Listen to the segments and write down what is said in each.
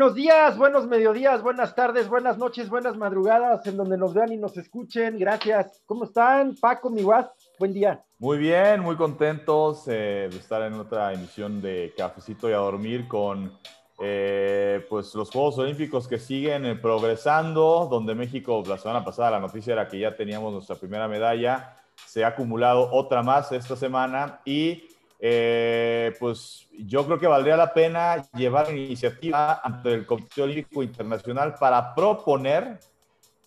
Buenos días, buenos mediodías, buenas tardes, buenas noches, buenas madrugadas, en donde nos vean y nos escuchen. Gracias. ¿Cómo están, Paco, mi guas? Buen día. Muy bien, muy contentos eh, de estar en otra emisión de Cafecito y a Dormir con eh, pues los Juegos Olímpicos que siguen eh, progresando, donde México, la semana pasada la noticia era que ya teníamos nuestra primera medalla, se ha acumulado otra más esta semana y eh, pues yo creo que valdría la pena llevar iniciativa ante el Comité Olímpico Internacional para proponer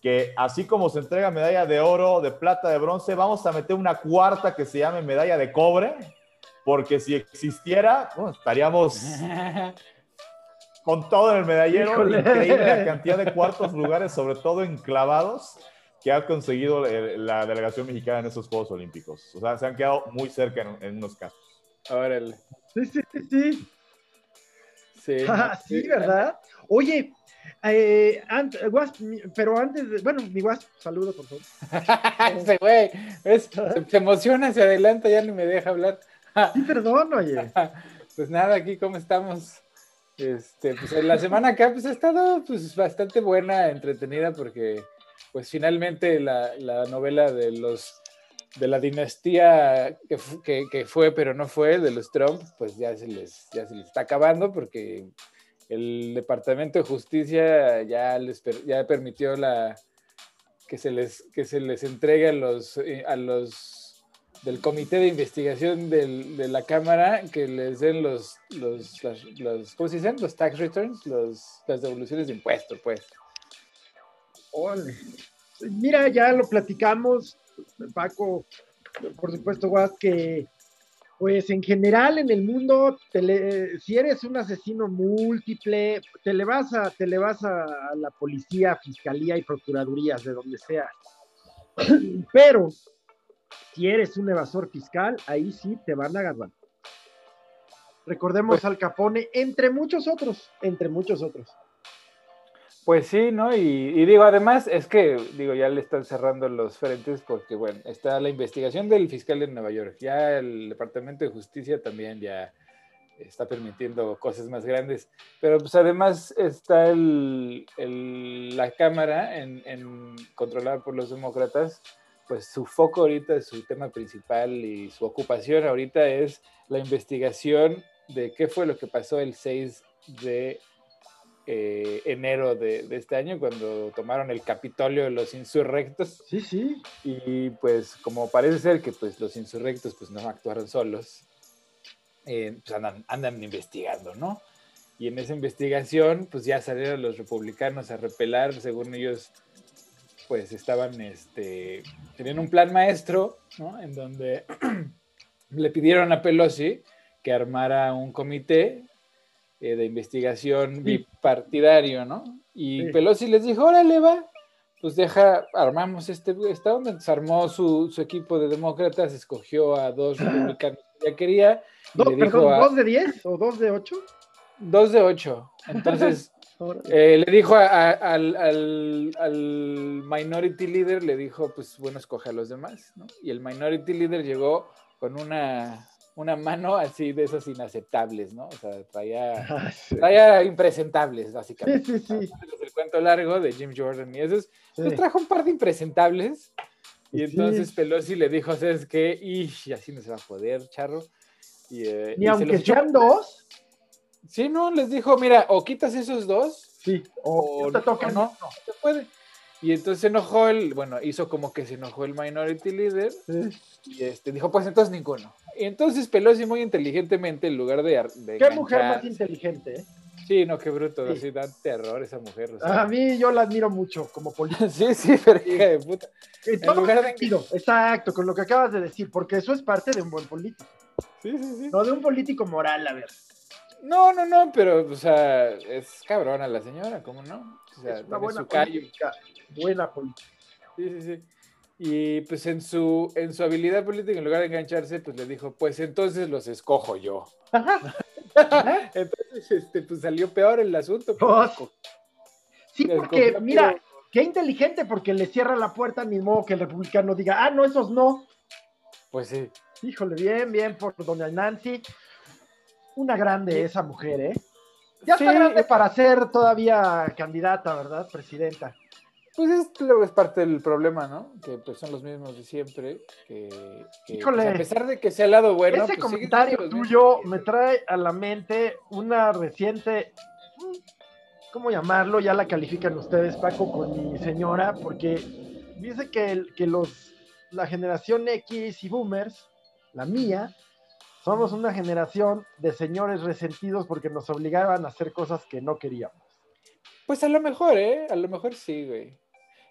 que así como se entrega medalla de oro, de plata, de bronce, vamos a meter una cuarta que se llame medalla de cobre, porque si existiera, estaríamos con todo en el medallero, increíble la cantidad de cuartos lugares, sobre todo enclavados, que ha conseguido eh, la delegación mexicana en esos Juegos Olímpicos. O sea, se han quedado muy cerca en, en unos casos. Órale. Sí, sí, sí, sí. Sí, Ah, sí, ¿verdad? Oye, eh, mi- pero antes, de, bueno, mi Guas, saludo, por favor. Ese güey, se emociona, se adelanta, ya ni me deja hablar. Sí, perdón, oye. Pues nada, aquí cómo estamos. Este, pues en la semana acá pues ha estado pues bastante buena, entretenida porque pues finalmente la, la novela de los de la dinastía que, que, que fue pero no fue de los Trump pues ya se les ya se les está acabando porque el Departamento de Justicia ya les ya permitió la que se les que se les entregue a los eh, a los del comité de investigación del- de la cámara que les den los los, las- los ¿cómo se dicen? los tax returns los, las devoluciones de impuestos pues. Mira, ya lo platicamos, Paco, por supuesto, Guas, que pues en general en el mundo, te le- si eres un asesino múltiple, te le vas a, te le vas a, a la policía, fiscalía y procuradurías de donde sea. Pero si eres un evasor fiscal, ahí sí te van a agarrar. Recordemos al Capone, entre muchos otros, entre muchos otros. Pues sí, ¿no? Y, y digo, además es que, digo, ya le están cerrando los frentes porque, bueno, está la investigación del fiscal de Nueva York, ya el Departamento de Justicia también ya está permitiendo cosas más grandes, pero pues además está el, el- la Cámara en, en- controlada por los demócratas, pues su foco ahorita, su tema principal y su ocupación ahorita es la investigación de qué fue lo que pasó el 6 de eh, enero de, de este año, cuando tomaron el Capitolio de los insurrectos. Sí, sí. Y pues como parece ser que pues los insurrectos pues no actuaron solos, eh, pues andan, andan investigando, ¿no? Y en esa investigación pues ya salieron los republicanos a repelar, según ellos pues estaban, este, tenían un plan maestro, ¿no? En donde le pidieron a Pelosi que armara un comité eh, de investigación Sí. bipartidario, ¿no? Y Sí. Pelosi les dijo, órale, va, pues deja, armamos este, esta onda. Entonces armó su, su equipo de demócratas, escogió a dos republicanos que ya quería, dijo a ¿dos de 10 o dos de 8? dos de ocho. Entonces eh, le dijo a- a- al, al- al minority leader, le dijo, pues bueno, escoge a los demás, ¿no? Y el minority leader llegó con una, una mano así de esas inaceptables, ¿no? O sea, traía, Ah, sí. traía impresentables, básicamente. Sí, sí, sí. El cuento largo de Jim Jordan y esos, pues Sí. trajo un par de impresentables. Y Sí. entonces Pelosi le dijo, ¿sabes qué? Y así no se va a poder, charro. Y, eh, Ni y se aunque sean dos, Sí, no, les dijo, mira, o quitas esos dos, sí. O, o te toca o no, no se puede. Y entonces se enojó el, bueno, hizo como que se enojó el minority leader Sí. y este, dijo, pues entonces ninguno. Entonces Pelosi muy inteligentemente, en lugar de... de Qué mujer más inteligente, ¿eh? Sí, no, qué bruto, Sí. da terror esa mujer. o sea. A mí yo la admiro mucho como política. Sí, sí, pero hija de puta. En En todo lugar de- sentido, exacto, con lo que acabas de decir, porque eso es parte de un buen político, Sí, sí, sí. no de un político moral, a ver. No, no, no, pero, o sea, es cabrona la señora, ¿cómo no? O sea, es una buena su política, buena política. Sí, sí, sí. Y pues en su, en su habilidad política, en lugar de engancharse, pues le dijo, pues entonces los escojo yo. Entonces, este, pues salió peor el asunto. Pues, pues, Sí, porque, mira, qué inteligente, porque le cierra la puerta, ni modo que el republicano diga, ah, no, esos no. Pues sí. Híjole, bien, bien por doña Nancy. Una grande esa mujer, ¿eh? Ya Sí, está grande para ser todavía candidata, ¿verdad? Presidenta. Pues es, luego es parte del problema, ¿no? Que pues son los mismos de siempre. Que, que, Híjole. pues, a pesar de que sea el lado bueno. Ese pues, comentario tuyo me trae a la mente una reciente, mm, ¿cómo llamarlo? Ya la califican ustedes, Paco, con mi señora, porque dice que, el- que los, la generación X y boomers, la mía, somos una generación de señores resentidos porque nos obligaban a hacer cosas que no queríamos. Pues a lo mejor, ¿eh? A lo mejor sí, güey.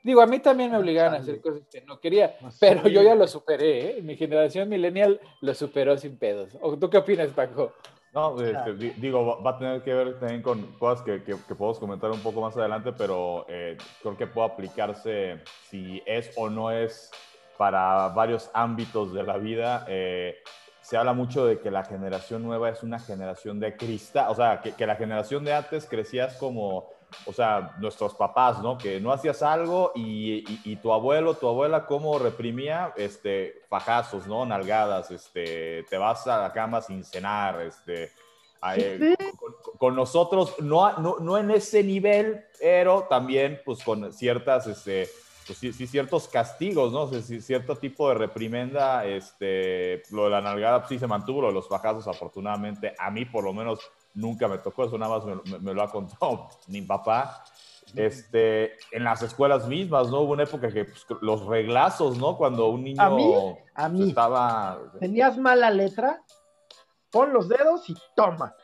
Digo, a mí también me obligaban a hacer cosas que no quería, pero yo ya lo superé, ¿eh? Mi generación millennial lo superó sin pedos. ¿O tú qué opinas, Paco? No, este, di- digo, va- va a tener que ver también con cosas que, que, que podemos comentar un poco más adelante, pero eh, creo que puede aplicarse si es o no es para varios ámbitos de la vida. Eh, se habla mucho de que la generación nueva es una generación de cristal, o sea, que, que la generación de antes crecías como, o sea, nuestros papás, ¿no? Que no hacías algo y, y- y tu abuelo, tu abuela, ¿cómo reprimía? Este, fajazos, ¿no? Nalgadas, este, te vas a la cama sin cenar, este, a- eh, con, con nosotros, no, no, no en ese nivel, pero también, pues, con ciertas, este, pues sí, sí, ciertos castigos, ¿no? Sí, cierto tipo de reprimenda, este, lo de la nalgada pues, sí se mantuvo, lo de los fajazos afortunadamente, a mí por lo menos nunca me tocó, eso nada más me, me- me lo ha contado mi papá. Este, en las escuelas mismas, ¿no? Hubo una época que pues, los reglazos, ¿no? Cuando un niño A mí, a mí. estaba... ¿Tenías mala letra? Pon los dedos y toma.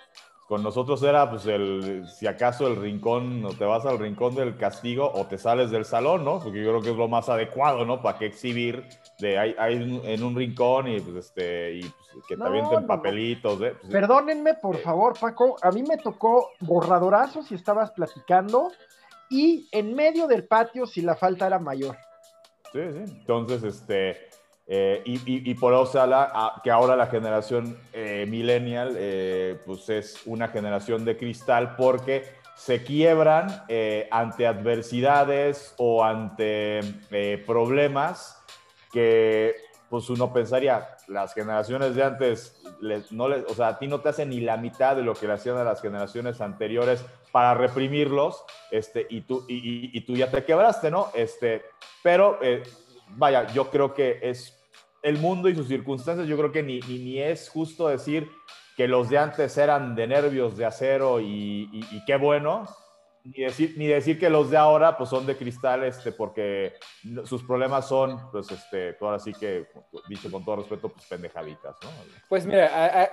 Con nosotros era, pues, el, si acaso el rincón, o te vas al rincón del castigo o te sales del salón, ¿no? Porque yo creo que es lo más adecuado, ¿no? Para que exhibir de ahí, ahí en- un rincón y, pues, este, y pues, que te No, avienten no, papelitos, ¿eh? Pues, Perdónenme, por favor, Paco. A mí me tocó borradorazo si estabas platicando y en medio del patio si la falta era mayor. Sí, sí. Entonces, este, eh, y, y- y por eso que ahora la generación eh, millennial, eh, pues es una generación de cristal porque se quiebran eh, ante adversidades o ante eh, problemas que, pues uno pensaría, las generaciones de antes, les- no les, o sea, a ti no te hacen ni la mitad de lo que le hacían a las generaciones anteriores para reprimirlos, este, y tú, y- y tú ya te quebraste, ¿no? Este, pero, eh, vaya, yo creo que es el mundo y sus circunstancias, yo creo que ni, ni, ni es justo decir que los de antes eran de nervios de acero y, y- y qué bueno, ni decir, ni decir que los de ahora pues son de cristal, este, porque sus problemas son, pues, este, pues, ahora sí que, dicho con todo respeto, pues pendejaditas, ¿no? Pues mira, a- a-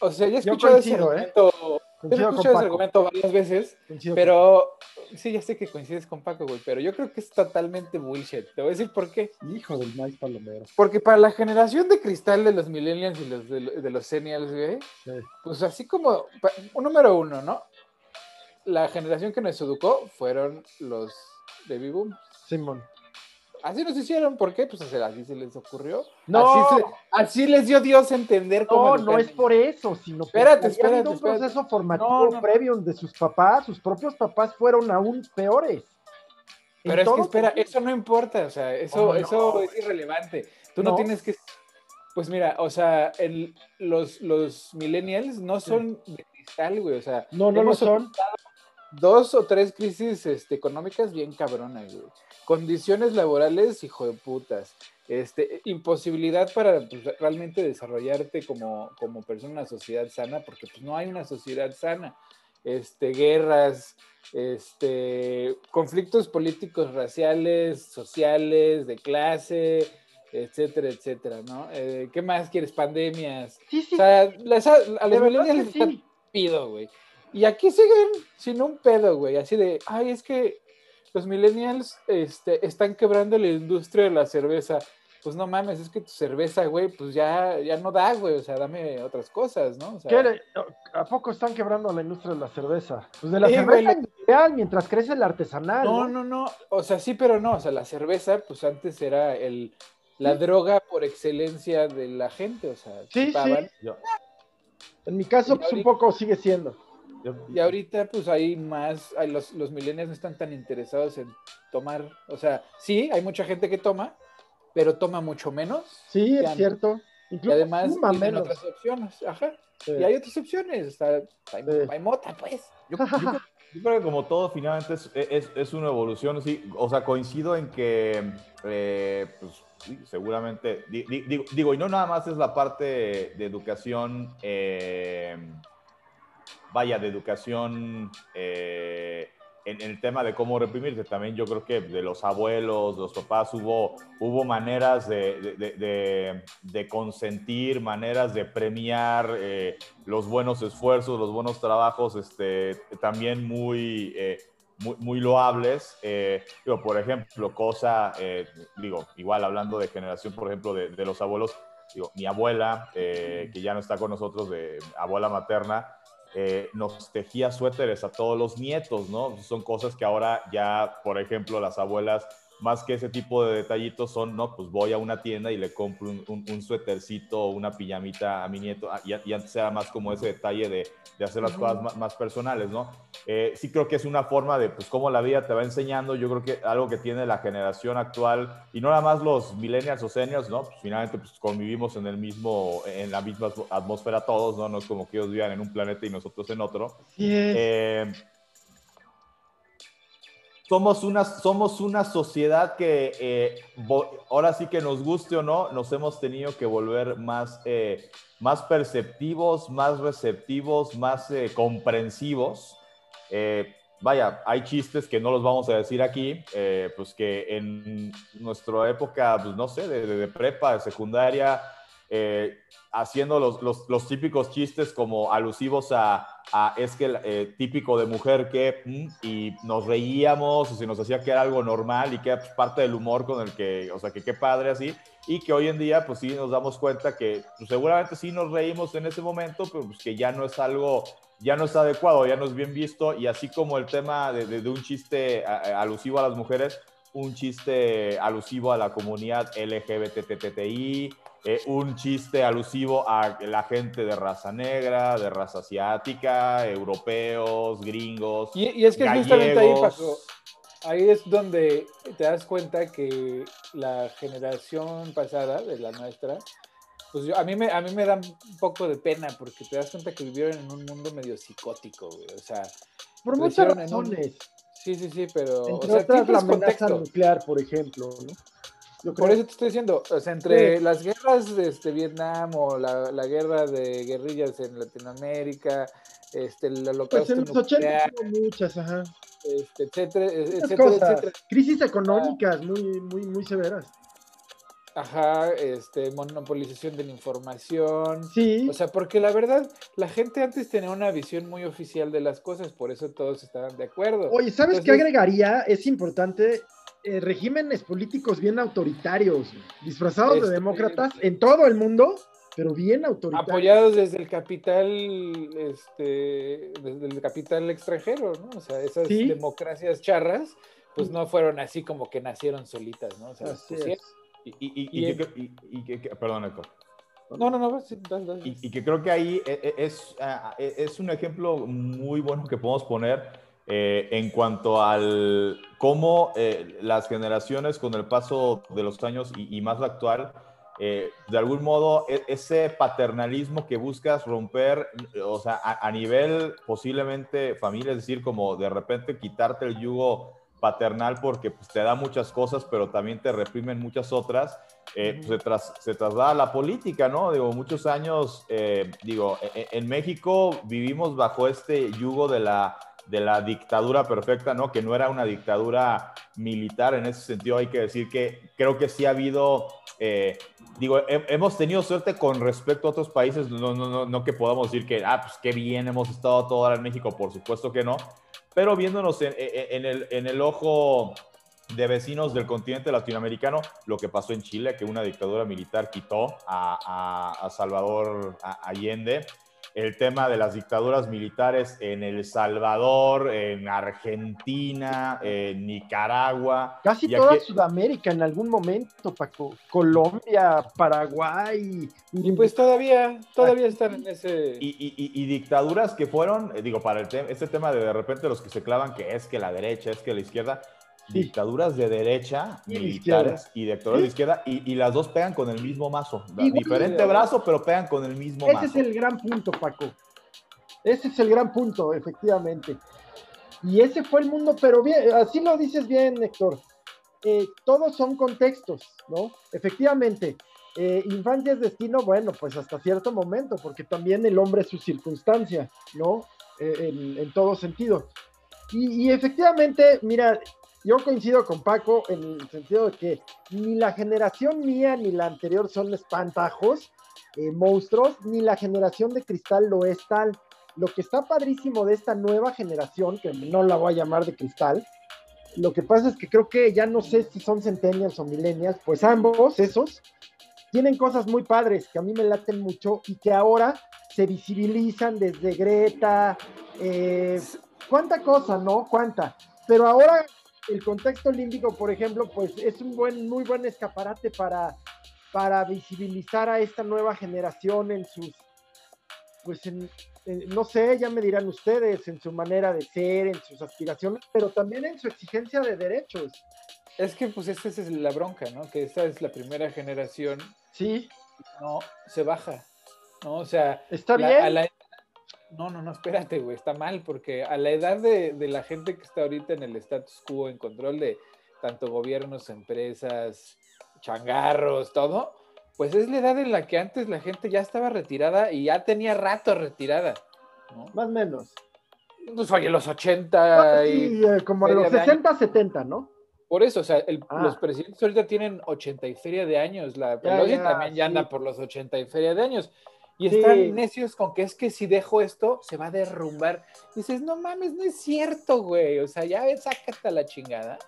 o sea, ya he Yo escuchado ese ¿eh? argumento, ya he escuchado ese argumento varias veces, Coincido pero sí, ya sé que coincides con Paco, güey, pero yo creo que es totalmente bullshit. Te voy a decir por qué. Hijo del maíz palomero. Porque para la generación de cristal de los millennials y los de, de los senials, güey, Sí. pues así como, un número uno, ¿no? La generación que nos educó fueron los baby boom. Simón. Así nos hicieron, ¿por qué? Pues así se les ocurrió. No. Así, se- así les dio Dios a entender cómo No, no es por eso, sino porque Espérate, espérate, un espérate. proceso formativo No, no, no. previo de sus papás, sus propios papás fueron aún peores. Pero es que espera, eso no importa, o sea, eso, eso es irrelevante. Tú no, tienes que. Pues mira, o sea, el- los, los millennials no son de cristal, güey, o sea, No, no lo son. dos o tres crisis este, económicas bien cabronas, güey. Condiciones laborales, hijo de putas. Este, imposibilidad para pues, realmente desarrollarte como, como persona en una sociedad sana, porque pues, no hay una sociedad sana. Este, guerras, este, conflictos políticos, raciales, sociales, de clase, etcétera, etcétera, ¿no? Eh, ¿Qué más quieres? Pandemias. Sí, sí, O sea, las- a de los millennials les sí. pido, güey. Y aquí siguen sin un pedo, güey. Así de, ay, es que los millennials este, están quebrando la industria de la cerveza. Pues no mames, es que tu cerveza, güey, pues ya, ya no da, güey. O sea, dame otras cosas, ¿no? O sea, ¿Qué le- ¿A poco están quebrando la industria de la cerveza? Pues de la cerveza industrial, mientras crece el artesanal. no, no, no. O sea, sí, pero no. O sea, la cerveza, pues antes era el, la droga por excelencia de la gente. O sea, Sí, chupaban. sí. Yo- En mi caso, pues un poco sigue siendo. Y ahorita, pues hay más, hay los, los millennials no están tan interesados en tomar, o sea, sí, hay mucha gente que toma, pero toma mucho menos. Sí, es cierto. y además tienen otras opciones. Ajá. Y hay otras opciones. hay, mota, pues. Yo, creo que como todo, finalmente es, es, una evolución. Sí, o sea, coincido en que, eh, pues, seguramente, digo, digo, y no nada más es la parte de educación, eh, vaya, de educación eh, en, el tema de cómo reprimirse, también yo creo que de los abuelos, los papás, hubo, hubo maneras de, de, consentir, maneras de premiar eh, los buenos esfuerzos, los buenos trabajos, este, también muy, eh, muy, muy, loables. Eh, por ejemplo, cosa, digo, igual hablando de generación, por ejemplo, de, los abuelos, digo, mi abuela, que ya no está con nosotros, de abuela materna, eh, nos tejía suéteres a todos los nietos, ¿no? Son cosas que ahora ya, por ejemplo, las abuelas, más que ese tipo de detallitos, son, no, pues voy a una tienda y le compro un, un, suétercito o una pijamita a mi nieto, ah, y, y, antes era más como ese detalle de, de hacer las cosas más, personales, ¿no? Eh, sí creo que es una forma de, pues, cómo la vida te va enseñando, yo creo que algo que tiene la generación actual, y no nada más los millennials o seniors, ¿no? Pues finalmente pues, convivimos en el mismo, en la misma atmósfera todos, ¿no? No es como que ellos vivan en un planeta y nosotros en otro. Eh, somos una, somos una sociedad que eh, ahora sí que nos guste o no, nos hemos tenido que volver más más perceptivos, más receptivos, más eh, comprensivos. Eh, vaya, hay chistes que no los vamos a decir aquí, eh, pues que en nuestra época, pues no sé, de, prepa, de secundaria, haciendo los, típicos chistes como alusivos a, a es que típico de mujer que, mm, y nos reíamos, o se nos hacía que era algo normal y que era pues, parte del humor con el que, o sea, que qué padre así y que hoy en día pues sí nos damos cuenta que pues, seguramente sí nos reímos en ese momento, pero pues que ya no es algo, ya no es adecuado, ya no es bien visto y así como el tema de, un chiste alusivo a las mujeres, un chiste alusivo a la comunidad LGBTTI, eh, un chiste alusivo a la gente de raza negra, de raza asiática, europeos, gringos. Y, y es que justamente ahí pasó, ahí es donde te das cuenta que la generación pasada de la nuestra, pues a, mí me, a mí me da un poco de pena porque te das cuenta que vivieron en un mundo medio psicótico, güey. O sea, por muchas razones. Sí, sí, sí, pero. Entre o sea, la amenaza nuclear, por ejemplo, ¿no? Por eso te estoy diciendo, o sea, entre las guerras de este, Vietnam o la, la, guerra de guerrillas en Latinoamérica, este, el holocausto pues en los 80 muchas, ajá. Este, etcétera, etcétera, Crisis económicas muy, muy, muy severas. Ajá, este, monopolización de la información. Sí. O sea, porque la verdad, la gente antes tenía una visión muy oficial de las cosas, por eso todos estaban de acuerdo. Oye, ¿sabes qué agregaría? Es importante eh, regímenes políticos bien autoritarios, disfrazados de este, demócratas en todo el mundo pero bien autoritarios. Apoyados desde el capital, este, desde el capital extranjero, ¿no? O sea, esas democracias charras, pues no fueron así como que nacieron solitas, ¿no? O sea, pues, y, y, y, y, que, perdón, Héctor. No, no, no, Y, que creo que ahí e, e, es, ah, e, es un ejemplo muy bueno que podemos poner eh, en cuanto al cómo eh, las generaciones con el paso de los años y, más la actual, eh, de algún modo, e, ese paternalismo que buscas romper, o sea, a, nivel posiblemente familia, es decir, como de repente quitarte el yugo paternal porque pues, te da muchas cosas, pero también te reprimen muchas otras, eh, pues, se, tras, se, traslada a la política, ¿no? Digo, muchos años, eh, digo, e, e, en México vivimos bajo este yugo de la de la dictadura perfecta, ¿no? Que no era una dictadura militar en ese sentido. Hay que decir que creo que sí ha habido eh, digo, hemos tenido suerte con respecto a otros países, no, no, no, no que podamos decir que, ah, pues qué bien hemos estado todo ahora en México, por supuesto que no, pero viéndonos en, el, en el ojo de vecinos del continente latinoamericano, lo que pasó en Chile, que una dictadura militar quitó a Salvador Allende, el tema de las dictaduras militares en El Salvador, en Argentina, en Nicaragua. Casi toda Sudamérica en algún momento, Paco. Colombia, Paraguay. Y pues todavía, todavía están en ese... Y, dictaduras que fueron, eh, digo, para el este tema de de repente los que se clavan que es que la derecha, es que la izquierda, dictaduras de derecha, militares y dictaduras de izquierda, y, las dos pegan con el mismo mazo. Diferente brazo, pero pegan con el mismo mazo. Ese es el gran punto, Paco. Ese es el gran punto, efectivamente. Y ese fue el mundo, pero bien, así lo dices bien, Héctor. Eh, todos son contextos, ¿no? Efectivamente, eh, infancia es destino, bueno, pues hasta cierto momento, porque también el hombre es su circunstancia, ¿no? Eh, en, todo sentido. Y, efectivamente, mira, yo coincido con Paco en el sentido de que ni la generación mía ni la anterior son espantajos, monstruos, ni la generación de cristal lo es tal. Lo que está padrísimo de esta nueva generación, que no la voy a llamar de cristal, lo que pasa es que creo que ya no sé si son centennials o millennials, pues ambos, esos, tienen cosas muy padres que a mí me laten mucho y que ahora se visibilizan desde Greta, eh, cuánta cosa, ¿no? Cuánta. Pero ahora el contexto olímpico, por ejemplo, pues es un buen, muy buen escaparate para, para visibilizar a esta nueva generación en sus, pues en, no sé, ya me dirán ustedes, en su manera de ser, en sus aspiraciones, pero también en su exigencia de derechos. Es que pues esta es la bronca, ¿no? Que esta es la primera generación. Sí. No, se baja, ¿no? O sea... Está bien. No, no, no, espérate, güey, está mal, porque a la edad de, de la gente que está ahorita en el status quo, en control de tanto gobiernos, empresas, changarros, todo, pues es la edad en la que antes la gente ya estaba retirada y ya tenía rato retirada. Más o menos. Pues oye, los 80 y... Eh, como los 60, 70, ¿no? Por eso, o sea, ah. los presidentes ahorita tienen 80 y feria de años, la Pelosi también ya anda por los 80 y feria de años. Y están necios con que es que si dejo esto, se va a derrumbar. dices, no mames, no es cierto, güey. O sea, ya sácate a la chingada,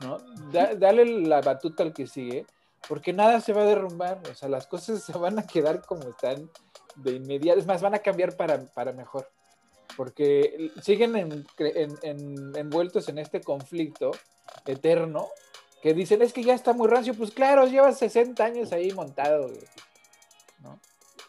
¿no? dale la batuta al que sigue porque nada se va a derrumbar, o sea, las cosas se van a quedar como están de inmediato, es más, van a cambiar para, para mejor, porque siguen envueltos en este conflicto eterno, que dicen, es que ya está muy rancio, pues claro, lleva 60 años ahí montado, ¿no?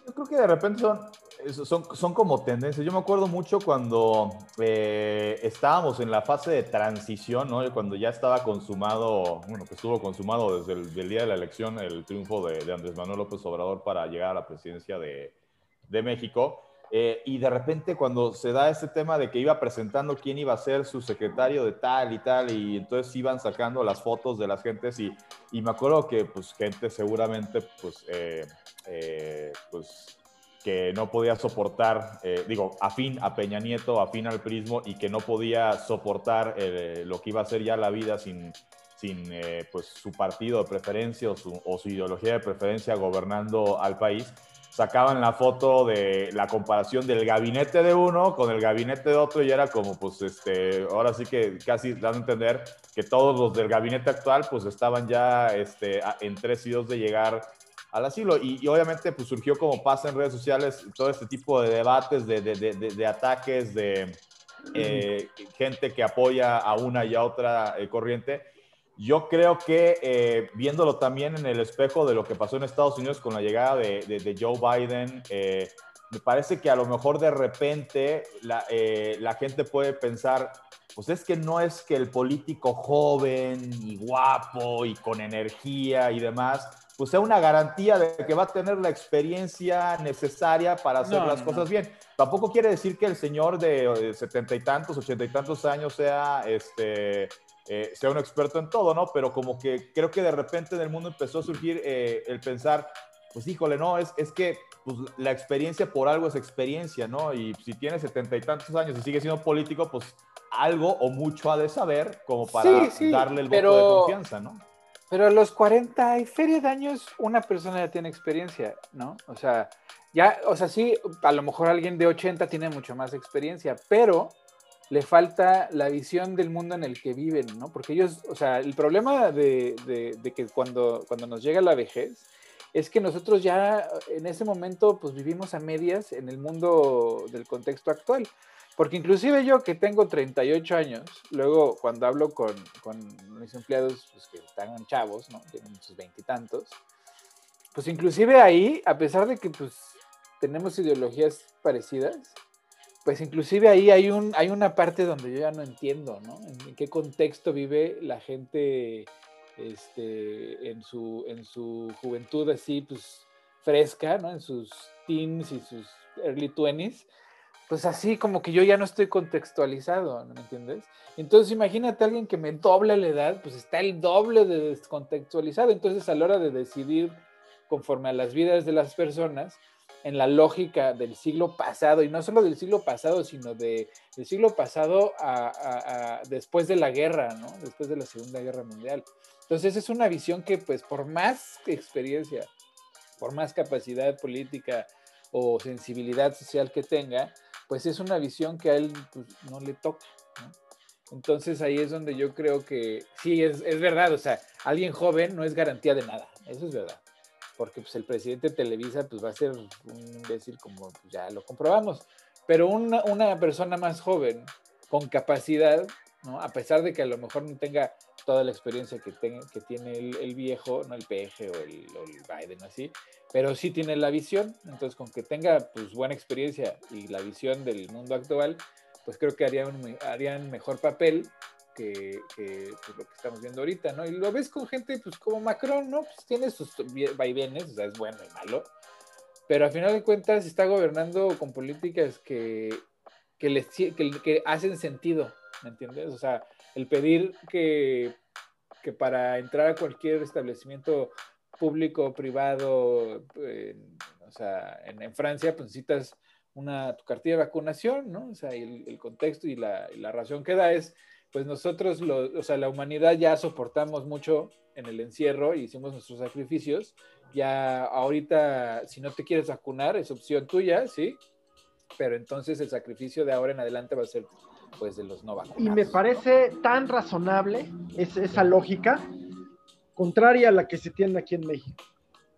Yo creo que de repente son, son, son como tendencias. Yo me acuerdo mucho cuando eh, estábamos en la fase de transición, ¿no? Cuando ya estaba consumado, bueno, que estuvo consumado desde el día de la elección el triunfo de, Andrés Manuel López Obrador para llegar a la presidencia de, de México. Eh, y de repente cuando se da este tema de que iba presentando quién iba a ser su secretario de tal y tal, y entonces iban sacando las fotos de las gentes y, y me acuerdo que pues gente seguramente pues, eh, pues que no podía soportar, eh, digo, afín a Peña Nieto, afín al prismo y que no podía soportar eh, lo que iba a ser ya la vida sin, sin eh, pues, su partido de preferencia o su, ideología de preferencia gobernando al país, sacaban la foto de la comparación del gabinete de uno con el gabinete de otro y era como, pues, este, ahora sí que casi dando a entender que todos los del gabinete actual, pues, estaban ya este, en tres y dos de llegar al asilo. Y, obviamente pues surgió como pasa en redes sociales todo este tipo de debates, de, de, de, de ataques, de eh, gente que apoya a una y a otra eh, corriente. Yo creo que eh, viéndolo también en el espejo de lo que pasó en Estados Unidos con la llegada de, Joe Biden, me parece que a lo mejor de repente la, la gente puede pensar, pues es que no es que el político joven y guapo y con energía y demás, pues sea una garantía de que va a tener la experiencia necesaria para hacer las cosas bien. Tampoco quiere decir que el señor de setenta y tantos, ochenta y tantos años sea, este, eh, sea un experto en todo, ¿no? Pero como que creo que de repente en el mundo empezó a surgir eh, el pensar, pues híjole, no, es, es que pues, la experiencia por algo es experiencia, ¿no? Y si tiene setenta y tantos años y sigue siendo político, pues algo o mucho ha de saber como para darle el voto de confianza, ¿no? Pero a los 40 y feria de años, una persona ya tiene experiencia, ¿no? O sea, ya, o sea, sí, a lo mejor alguien de 80 tiene mucho más experiencia, pero le falta la visión del mundo en el que viven, ¿no? Porque ellos, o sea, el problema de, que cuando, cuando nos llega la vejez es que nosotros ya en ese momento pues vivimos a medias en el mundo del contexto actual. Porque inclusive yo que tengo 38 años, luego cuando hablo con, con mis empleados pues, que están chavos, ¿no? Tienen sus veintitantos, pues inclusive ahí, a pesar de que pues tenemos ideologías parecidas, pues inclusive ahí hay, un, hay una parte donde yo ya no entiendo, ¿no? En, qué contexto vive la gente este, en, su, en su juventud así, pues fresca, ¿no? En sus teens y sus early twenties, pues así como que yo ya no estoy contextualizado, ¿me entiendes? Entonces imagínate a alguien que me doble la edad, pues está el doble de descontextualizado. Entonces a la hora de decidir conforme a las vidas de las personas, en la lógica del siglo pasado, y no solo del siglo pasado, sino de, del siglo pasado después de la guerra. Después de la Segunda Guerra Mundial. Entonces es una visión que, pues, por más experiencia, por más capacidad política o sensibilidad social que tenga, pues es una visión que a él pues, no le toca. Entonces ahí es donde yo creo que sí, es, es verdad, o sea, alguien joven no es garantía de nada, eso es verdad porque pues, el presidente de Televisa pues, va a ser un imbécil como pues, ya lo comprobamos. Pero una, una, persona más joven, con capacidad, ¿no? a pesar de que a lo mejor no tenga toda la experiencia que, tenga, que tiene el, viejo, no el PG o el, Biden, así, pero sí tiene la visión. Entonces, con que tenga pues, buena experiencia y la visión del mundo actual, pues creo que harían, harían mejor papel que, pues, lo que estamos viendo ahorita, ¿no? Y lo ves con gente pues como Macron, ¿no? Pues tiene sus vaivenes, o sea, es bueno y malo, pero al final de cuentas está gobernando con políticas que, que, les, que, hacen sentido, ¿me entiendes? O sea, el pedir que, que para entrar a cualquier establecimiento público privado, o sea, en, Francia, pues necesitas una, tu cartilla de vacunación, ¿no? O sea, el, el contexto y la, y la razón que da es pues nosotros, o sea, la humanidad ya soportamos mucho en el encierro y hicimos nuestros sacrificios. Ya ahorita, si no te quieres vacunar, es opción tuya, ¿sí? Pero entonces el sacrificio de ahora en adelante va a ser, pues, de los no vacunados. Y me parece tan razonable esa lógica, contraria a la que se tiene aquí en México.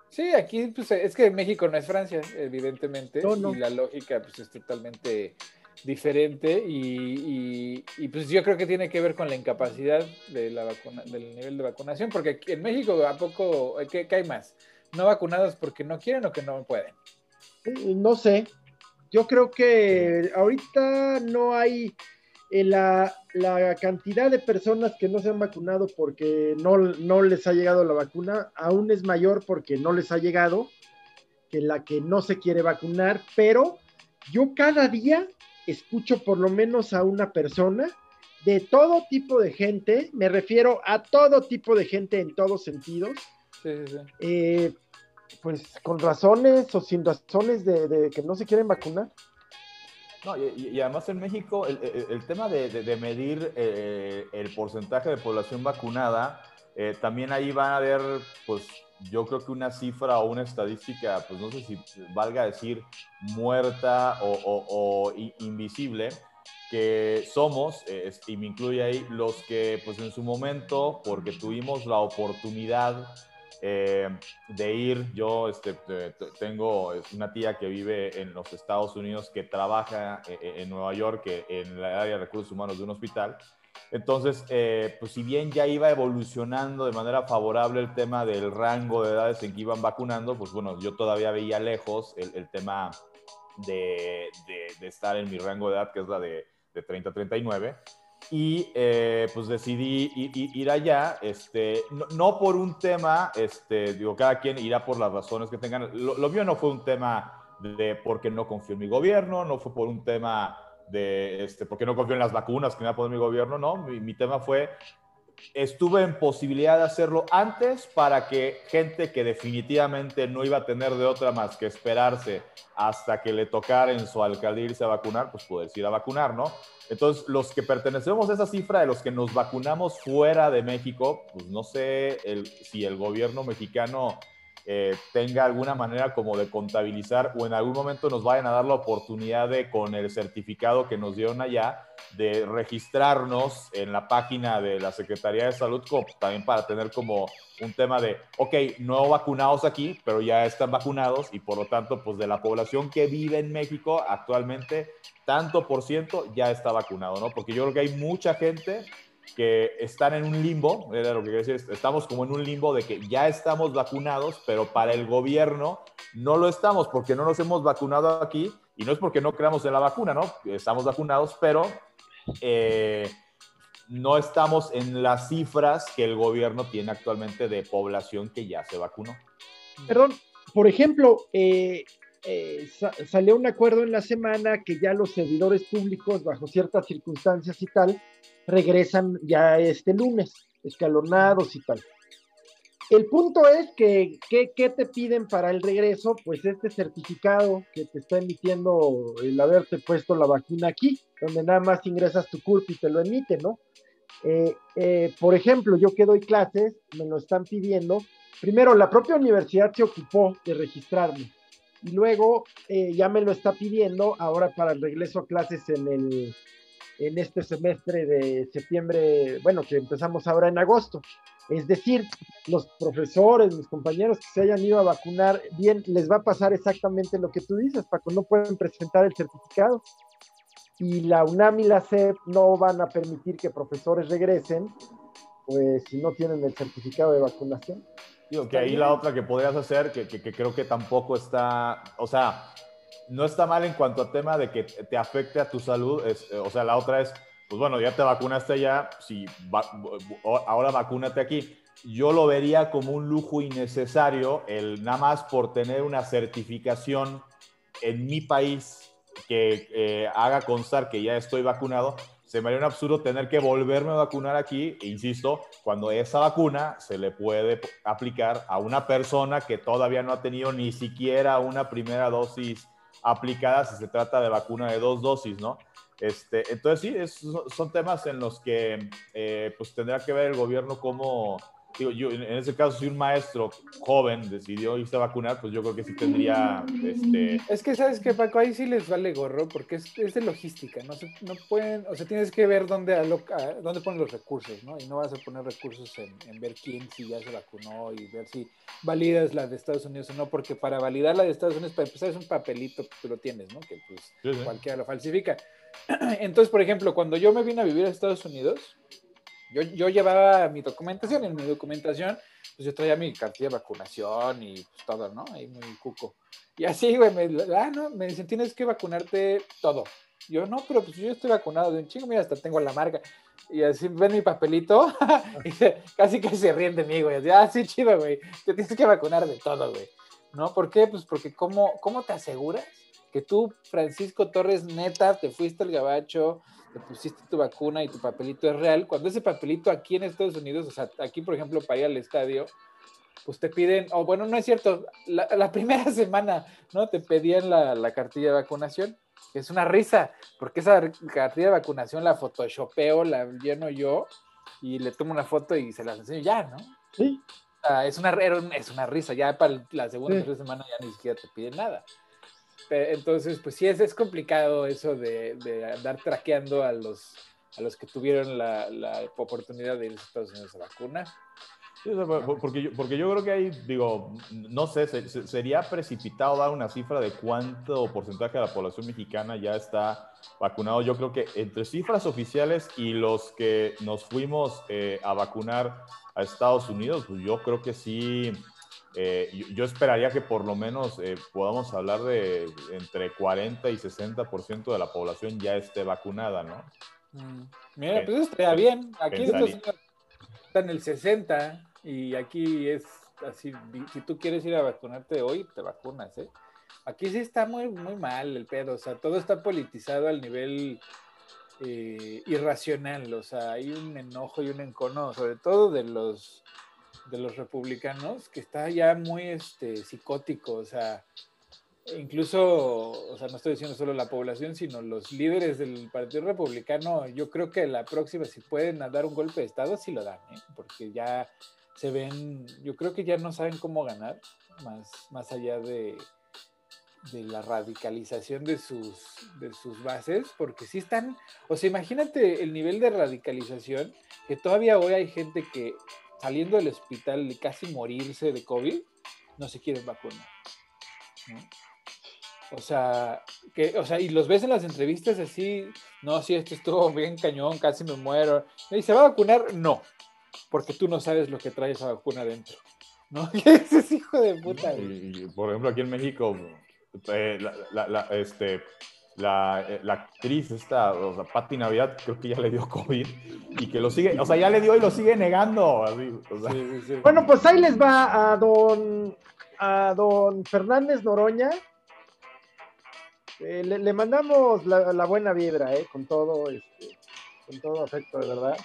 Sí, aquí, pues, es que México no es Francia, evidentemente, y la lógica, pues, es totalmente diferente y, pues yo creo que tiene que ver con la incapacidad de la vacuna, del nivel de vacunación, porque en México a poco, ¿qué, hay más? ¿No vacunados porque no quieren o que no pueden? Eh, no sé, yo creo que ahorita no hay eh, la, la, cantidad de personas que no se han vacunado porque no, no les ha llegado la vacuna, aún es mayor porque no les ha llegado que la que no se quiere vacunar, pero yo cada día escucho por lo menos a una persona de todo tipo de gente, me refiero a todo tipo de gente en todos sentidos, eh, pues con razones o sin razones de, que no se quieren vacunar. No, y, además en México el, tema de, medir eh, el porcentaje de población vacunada, eh, también ahí van a haber pues yo creo que una cifra o una estadística, pues no sé si valga decir muerta o, invisible, que somos, y me incluye ahí, los que pues en su momento, porque tuvimos la oportunidad eh, de ir, yo este, tengo una tía que vive en los Estados Unidos que trabaja eh, en Nueva York en la área de recursos humanos de un hospital entonces, eh, pues si bien ya iba evolucionando de manera favorable el tema del rango de edades en que iban vacunando, pues bueno, yo todavía veía lejos el, tema de, estar en mi rango de edad, que es la de, 30 a 39. Y eh, pues decidí ir, allá, este, no, por un tema, este, digo, cada quien irá por las razones que tengan. Lo, lo mío no fue un tema de porque no confío en mi gobierno, no fue por un tema de este, por qué no confío en las vacunas que me va a poner mi gobierno, no, mi, tema fue, estuve en posibilidad de hacerlo antes para que gente que definitivamente no iba a tener de otra más que esperarse hasta que le tocara en su alcaldía irse a vacunar, pues poderse ir a vacunar, ¿no? Entonces, los que pertenecemos a esa cifra de los que nos vacunamos fuera de México, pues no sé el, si el gobierno mexicano eh, tenga alguna manera como de contabilizar o en algún momento nos vayan a dar la oportunidad de, con el certificado que nos dieron allá, de registrarnos en la página de la Secretaría de Salud, también para tener como un tema de, ok, no vacunados aquí, pero ya están vacunados y por lo tanto, pues de la población que vive en México actualmente, tanto por ciento ya está vacunado, ¿no? Porque yo creo que hay mucha gente que están en un limbo, era lo que quería decir, estamos como en un limbo de que ya estamos vacunados, pero para el gobierno no lo estamos porque no nos hemos vacunado aquí y no es porque no creamos en la vacuna, ¿no? Estamos vacunados, pero eh, no estamos en las cifras que el gobierno tiene actualmente de población que ya se vacunó. Perdón, por ejemplo, eh, eh, salió un acuerdo en la semana que ya los servidores públicos, bajo ciertas circunstancias y tal, regresan ya este lunes, escalonados y tal. El punto es que, ¿qué te piden para el regreso? Pues este certificado que te está emitiendo el haberte puesto la vacuna aquí, donde nada más ingresas tu CURP y te lo emite, ¿no? Eh, eh, por ejemplo, yo que doy clases, me lo están pidiendo. Primero, la propia universidad se ocupó de registrarme y luego eh, ya me lo está pidiendo ahora para el regreso a clases en, el, en este semestre de septiembre, bueno, que empezamos ahora en agosto. Es decir, los profesores, mis compañeros que se hayan ido a vacunar, bien, les va a pasar exactamente lo que tú dices, Paco, no pueden presentar el certificado. Y la UNAM y la SEP no van a permitir que profesores regresen, pues si no tienen el certificado de vacunación. Digo, que ahí la otra que podrías hacer, que, que, creo que tampoco está, o sea, no está mal en cuanto a tema de que te afecte a tu salud, o sea, la otra es, pues bueno, ya te vacunaste ya, si ahora vacúnate aquí. Yo lo vería como un lujo innecesario el nada más por tener una certificación en mi país que eh, haga constar que ya estoy vacunado, se me haría un absurdo tener que volverme a vacunar aquí, e insisto, cuando esa vacuna se le puede aplicar a una persona que todavía no ha tenido ni siquiera una primera dosis aplicada si se trata de vacuna de dos dosis, ¿no? Este, entonces sí, son temas en los que eh, pues tendrá que ver el gobierno cómo, digo, yo en ese caso si un maestro joven decidió irse a vacunar, pues yo creo que sí tendría, este... Es que sabes que Paco, ahí sí les vale gorro porque es, es de logística, no, se, no pueden, o sea, tienes que ver dónde, aloca, dónde ponen los recursos, ¿no? Y no vas a poner recursos en, en, ver quién si ya se vacunó y ver si validas la de Estados Unidos o no, porque para validar la de Estados Unidos, para empezar es un papelito que tú lo tienes, ¿no? Que pues cualquiera lo falsifica. Entonces, por ejemplo, cuando yo me vine a vivir a Estados Unidos, yo, yo llevaba mi documentación, en mi documentación, pues yo traía mi cartilla de vacunación y pues todo, ¿no? Ahí muy cuco. Y así, güey, me, ah, no, me dicen, tienes que vacunarte todo. Yo, no, pero pues yo estoy vacunado de un chingo, mira, hasta tengo la marca. Y así ven mi papelito y casi que se ríen de mí, güey. Así, ah, sí, chido, güey. Te tienes que vacunar de todo, güey. ¿No? ¿Por qué? Pues porque ¿cómo, cómo te aseguras que tú, Francisco Torres, neta, te fuiste al gabacho, te pusiste tu vacuna y tu papelito es real, cuando ese papelito aquí en Estados Unidos, o sea, aquí por ejemplo para ir al estadio, pues te piden, o bueno, no es cierto, la, primera semana, ¿no? Te pedían la, la, cartilla de vacunación, que es una risa, porque esa cartilla de vacunación la photoshopeo, la lleno yo y le tomo una foto y se las enseño ya, ¿no? Sí. Sea, es una, es una risa, ya para la segunda sí. semana ya ni siquiera te piden nada. Entonces, pues sí, es, es complicado eso de, de, andar traqueando a los, a los que tuvieron la, la oportunidad de ir a Estados Unidos a vacunar. Sí, porque, yo, porque yo creo que ahí, digo, no sé, se, sería precipitado dar una cifra de cuánto porcentaje de la población mexicana ya está vacunado. Yo creo que entre cifras oficiales y los que nos fuimos eh, a vacunar a Estados Unidos, pues yo creo que sí, eh, yo, yo, esperaría que por lo menos eh, podamos hablar de entre 40 y 60% de la población ya esté vacunada, ¿no? Mm. Mira, pues estaría bien. Aquí está en el 60 y aquí es así, si tú quieres ir a vacunarte hoy, te vacunas, ¿eh? Aquí sí está muy, muy mal el pedo, o sea, todo está politizado al nivel eh, irracional, o sea, hay un enojo y un encono, sobre todo de los de los republicanos que está ya muy este, psicótico, o sea, incluso, o sea, no estoy diciendo solo la población, sino los líderes del Partido Republicano, yo creo que la próxima, si pueden dar un golpe de Estado, sí lo dan, ¿eh? porque ya se ven, yo creo que ya no saben cómo ganar, más, más allá de, de la radicalización de sus, de sus bases, porque sí están, o sea, imagínate el nivel de radicalización, que todavía hoy hay gente que saliendo del hospital de casi morirse de COVID, no se quieren vacunar. O sea, que, o sea, y los ves en las entrevistas así, no, si esto estuvo bien cañón, casi me muero. ¿Y se va a vacunar? No, porque tú no sabes lo que trae esa vacuna dentro. ¿No? Ese es hijo de puta. Y, y, por ejemplo, aquí en México, eh, la, la, este, la, eh, la, actriz esta, o sea, Patti Navidad, creo que ya le dio COVID y que lo sigue, o sea, ya le dio y lo sigue negando. Bueno, pues ahí les va a don, a don Fernández Noroña. Eh, le, mandamos la, buena vibra, eh, con todo, este, con todo afecto, de verdad.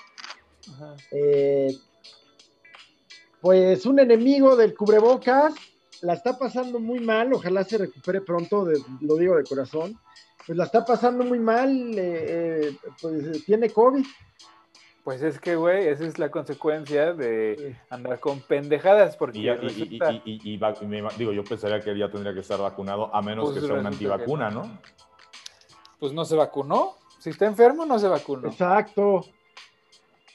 pues un enemigo del cubrebocas la está pasando muy mal, ojalá se recupere pronto, lo digo de corazón pues la está pasando muy mal, eh, eh, pues tiene COVID. Pues es que, güey, esa es la consecuencia de andar con pendejadas. Porque y, y, digo, yo pensaría que él ya tendría que estar vacunado, a menos pues que sea una antivacuna, ¿no? Pues no se vacunó. Si está enfermo, no se vacunó. Exacto.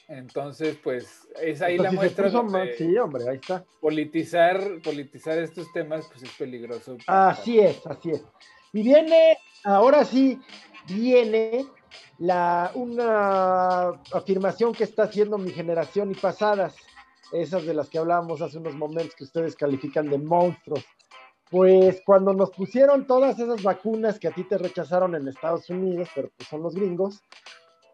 Entonces, pues, es ahí la muestra. sí, hombre, ahí está. Politizar, politizar estos temas, pues es peligroso. Así es, así es. Y viene, ahora sí, viene la, una afirmación que está haciendo mi generación y pasadas, esas de las que hablábamos hace unos momentos que ustedes califican de monstruos. Pues cuando nos pusieron todas esas vacunas que a ti te rechazaron en Estados Unidos, pero pues son los gringos,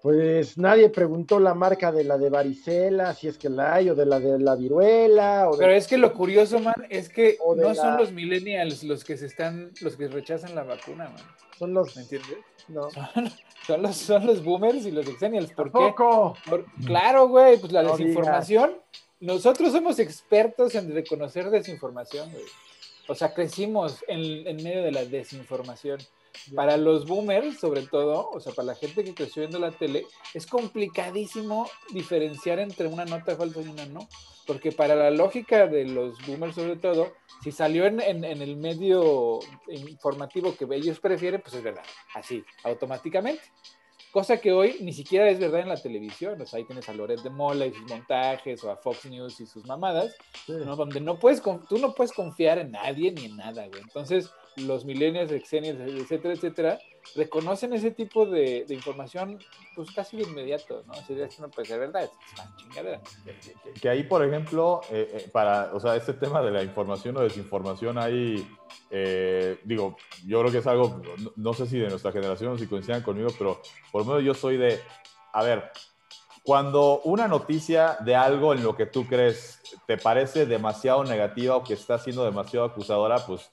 pues nadie preguntó la marca de la de varicela, si es que la hay, o de la de la viruela. Pero es que lo curioso, man, es que no son los millennials los que se están, los que rechazan la vacuna, man. Son los. ¿Me entiendes? No. Son, los, son los boomers y los exenials. ¿Por qué? claro, güey, pues la desinformación. Nosotros somos expertos en reconocer desinformación, güey. O sea, crecimos en, en medio de la desinformación. Para los boomers, sobre todo, o sea, para la gente que creció viendo la tele, es complicadísimo diferenciar entre una nota falsa y una no. Porque para la lógica de los boomers, sobre todo, si salió en, en, el medio informativo que ellos prefieren, pues es verdad, así, automáticamente. Cosa que hoy ni siquiera es verdad en la televisión. O sea, ahí tienes a Loret de Mola y sus montajes, o a Fox News y sus mamadas, donde no puedes, tú no puedes confiar en nadie ni en nada, güey. Entonces, los millennials, exenials, etcétera, etcétera, reconocen ese tipo de, información pues casi de inmediato, ¿no? Si es no puede ser verdad, es una chingadera. Que, ahí, por ejemplo, eh, eh, para, o sea, este tema de la información o desinformación, ahí, eh, digo, yo creo que es algo, no, sé si de nuestra generación o si coincidan conmigo, pero por lo menos yo soy de, a ver, cuando una noticia de algo en lo que tú crees te parece demasiado negativa o que está siendo demasiado acusadora, pues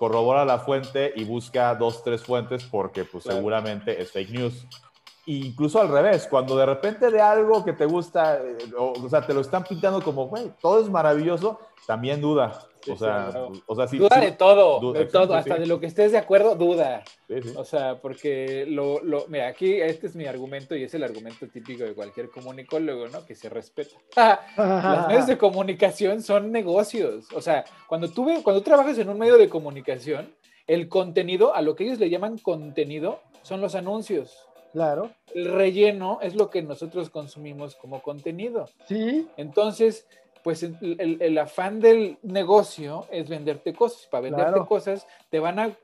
corrobora la fuente y busca dos, tres fuentes porque pues seguramente es fake news. Incluso al revés, cuando de repente de algo que te gusta, eh, o, o sea, te lo están pintando como, güey, todo es maravilloso, también duda o, sea, o sea, duda de todo, de todo, hasta de lo que estés de acuerdo, duda. O sea, porque lo, lo, mira, aquí este es mi argumento y es el argumento típico de cualquier comunicólogo, ¿no? Que se respeta. Los medios de comunicación son negocios. O sea, cuando tú, cuando trabajas en un medio de comunicación, el contenido, a lo que ellos le llaman contenido, son los anuncios. Claro. El relleno es lo que nosotros consumimos como contenido. Sí. Entonces, pues el, afán del negocio es venderte cosas. Para venderte cosas te van a,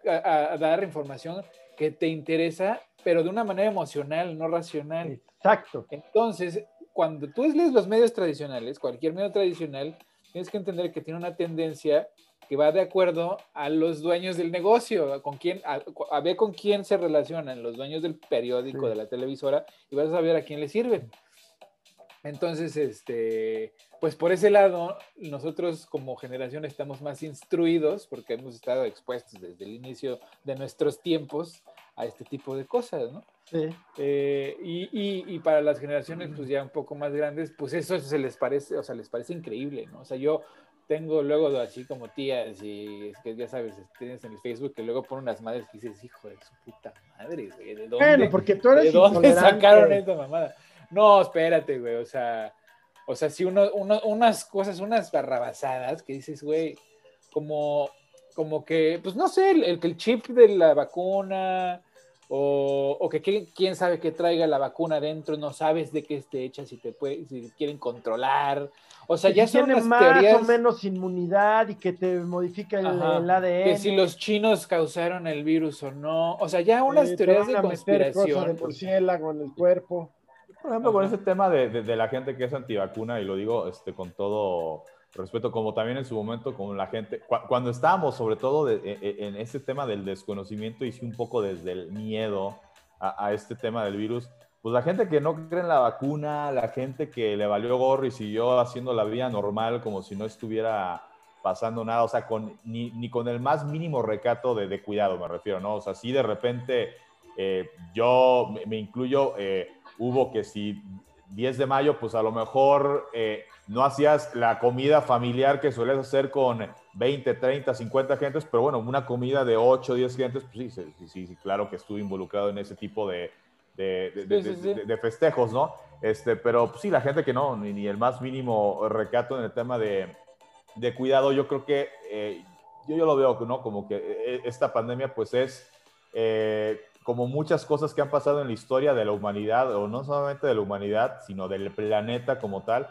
dar información que te interesa, pero de una manera emocional, no racional. Exacto. Entonces, cuando tú lees los medios tradicionales, cualquier medio tradicional, tienes que entender que tiene una tendencia que va de acuerdo a los dueños del negocio, con quién, a, ver con quién se relacionan los dueños del periódico, de la televisora, y vas a saber a quién le sirven. Entonces, este, pues por ese lado, nosotros como generación estamos más instruidos porque hemos estado expuestos desde el inicio de nuestros tiempos a este tipo de cosas, ¿no? Sí. Eh, y, y, para las generaciones pues ya un poco más grandes, pues eso se les parece, o sea, les parece increíble, ¿no? O sea, yo tengo luego así como tías y es que ya sabes, tienes en el Facebook que luego ponen unas madres que dices, hijo de su puta madre, güey, ¿de dónde, bueno, porque tú eres ¿de dónde sacaron esta mamada? No, espérate, güey, o sea, o sea, si uno, unas cosas, unas barrabasadas que dices, güey, como, como que, pues no sé, el, el chip de la vacuna, o, o, que quién sabe que traiga la vacuna dentro, no sabes de qué esté hecha, si te puede, si quieren controlar. O sea, ya son tiene más o menos inmunidad y que te modifica el, ADN. Que si los chinos causaron el virus o no. O sea, ya unas teorías de conspiración. de murciélago en el cuerpo por ejemplo, con ese tema de, de, la gente que es antivacuna, y lo digo este, con todo respeto, como también en su momento con la gente, cuando estábamos sobre todo e, e, en ese tema del desconocimiento y un poco desde el miedo a, este tema del virus, pues la gente que no cree en la vacuna, la gente que le valió gorro y siguió haciendo la vida normal como si no estuviera pasando nada, o sea, con, ni, ni con el más mínimo recato de, de, cuidado, me refiero, ¿no? O sea, si de repente eh, yo me, incluyo, eh, hubo que si 10 de mayo, pues a lo mejor eh, no hacías la comida familiar que sueles hacer con 20, 30, 50 gentes, pero bueno, una comida de 8, 10 gentes, pues sí, sí, sí, claro que estuve involucrado en ese tipo de, de, de, festejos, ¿no? Este, pero pues, sí, la gente que no, ni, el más mínimo recato en el tema de, cuidado, yo creo que eh, yo, yo lo veo, ¿no? Como que eh, esta pandemia pues es como muchas cosas que han pasado en la historia de la humanidad, o no solamente de la humanidad, sino del planeta como tal,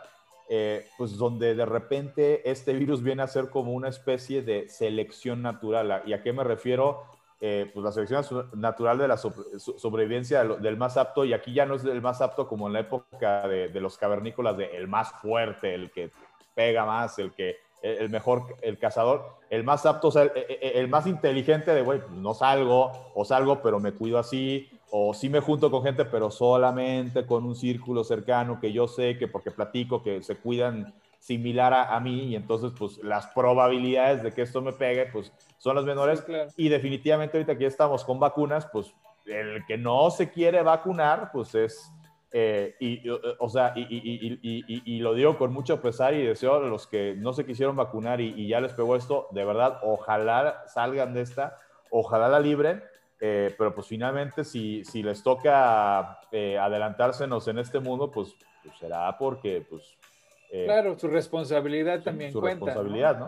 eh, pues donde de repente este virus viene a ser como una especie de selección natural. ¿Y a qué me refiero? Eh, pues la selección natural de la sobrevivencia del, más apto, y aquí ya no es el más apto como en la época de, de los cavernícolas, de el más fuerte, el que pega más, el que el mejor, el cazador, el más apto, o sea, el, más inteligente de, güey, no salgo, o salgo, pero me cuido así, o sí me junto con gente, pero solamente con un círculo cercano que yo sé que porque platico, que se cuidan similar a, mí, y entonces, pues, las probabilidades de que esto me pegue, pues, son las menores. Y definitivamente ahorita que estamos con vacunas, pues, el que no se quiere vacunar, pues, es eh, y, eh, o sea, y, lo digo con mucho pesar y deseo a los que no se quisieron vacunar y, ya les pegó esto, de verdad, ojalá salgan de esta, ojalá la libren, eh, pero pues finalmente si, si les toca adelantársenos en este mundo, pues, pues será porque, pues... claro, su responsabilidad también su cuenta. responsabilidad, ¿no?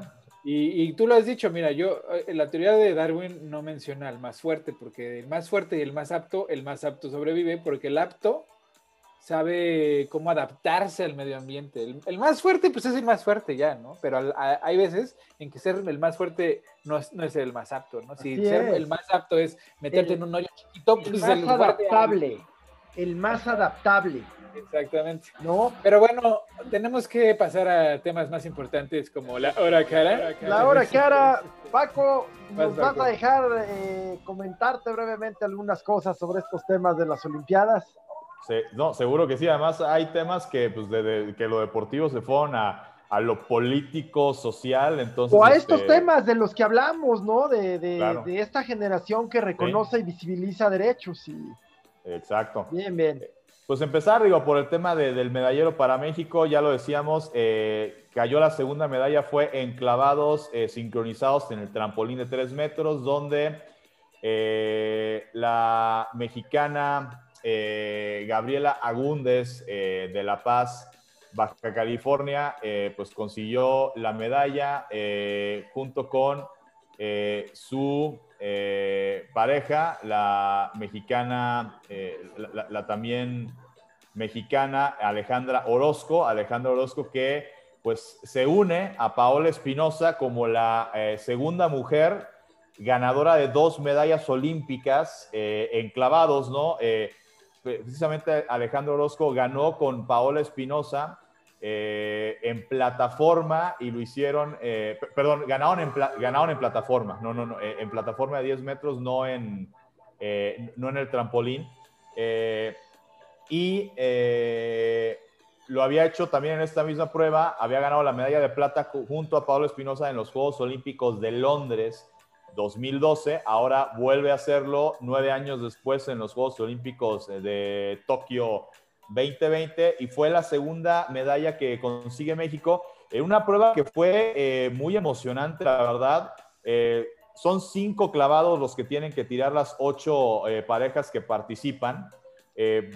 Y, tú lo has dicho, mira, yo, la teoría de Darwin no menciona al más fuerte, porque el más fuerte y el más apto, el más apto sobrevive, porque el apto sabe cómo adaptarse al medio ambiente. El, más fuerte, pues es el más fuerte ya, ¿no? Pero hay veces en que ser el más fuerte no es, no es el más apto, ¿no? Si ser el más apto es meterte en un hoyo chiquito, pues el más adaptable. El más adaptable. Exactamente. ¿No? Pero bueno, tenemos que pasar a temas más importantes como la hora cara. La hora cara. Paco, nos vas a dejar eh, comentarte brevemente algunas cosas sobre estos temas de las Olimpiadas no, seguro que sí. Además, hay temas que, pues, de, que lo deportivo se fueron a, a, lo político, social, entonces... O a estos este, temas de los que hablamos, ¿no? De, de, esta generación que reconoce y visibiliza derechos. Y... Exacto. Bien, bien. Pues empezar, digo, por el tema del medallero para México, ya lo decíamos, eh, cayó la segunda medalla, fue en clavados eh, sincronizados en el trampolín de tres metros, donde eh, la mexicana eh, Gabriela Agúndez eh, de La Paz, Baja California, eh, pues consiguió la medalla junto con su pareja, la mexicana, la, también mexicana Alejandra Orozco, Alejandra Orozco que pues se une a Paola Espinosa como la segunda mujer ganadora de dos medallas olímpicas clavados, ¿no? Precisamente Alejandro Orozco ganó con Paola Espinosa eh, en plataforma y lo hicieron, eh, perdón, ganaron en, ganaron en plataforma, no, no, no, eh, en plataforma de 10 metros, no en, no en el trampolín. y lo había hecho también en esta misma prueba, había ganado la medalla de plata junto a Paola Espinosa en los Juegos Olímpicos de Londres 2012, ahora vuelve a hacerlo nueve años después en los Juegos Olímpicos de Tokio 2020 y fue la segunda medalla que consigue México en una prueba que fue eh, muy emocionante, la verdad. Eh, son cinco clavados los que tienen que tirar las ocho eh, parejas que participan.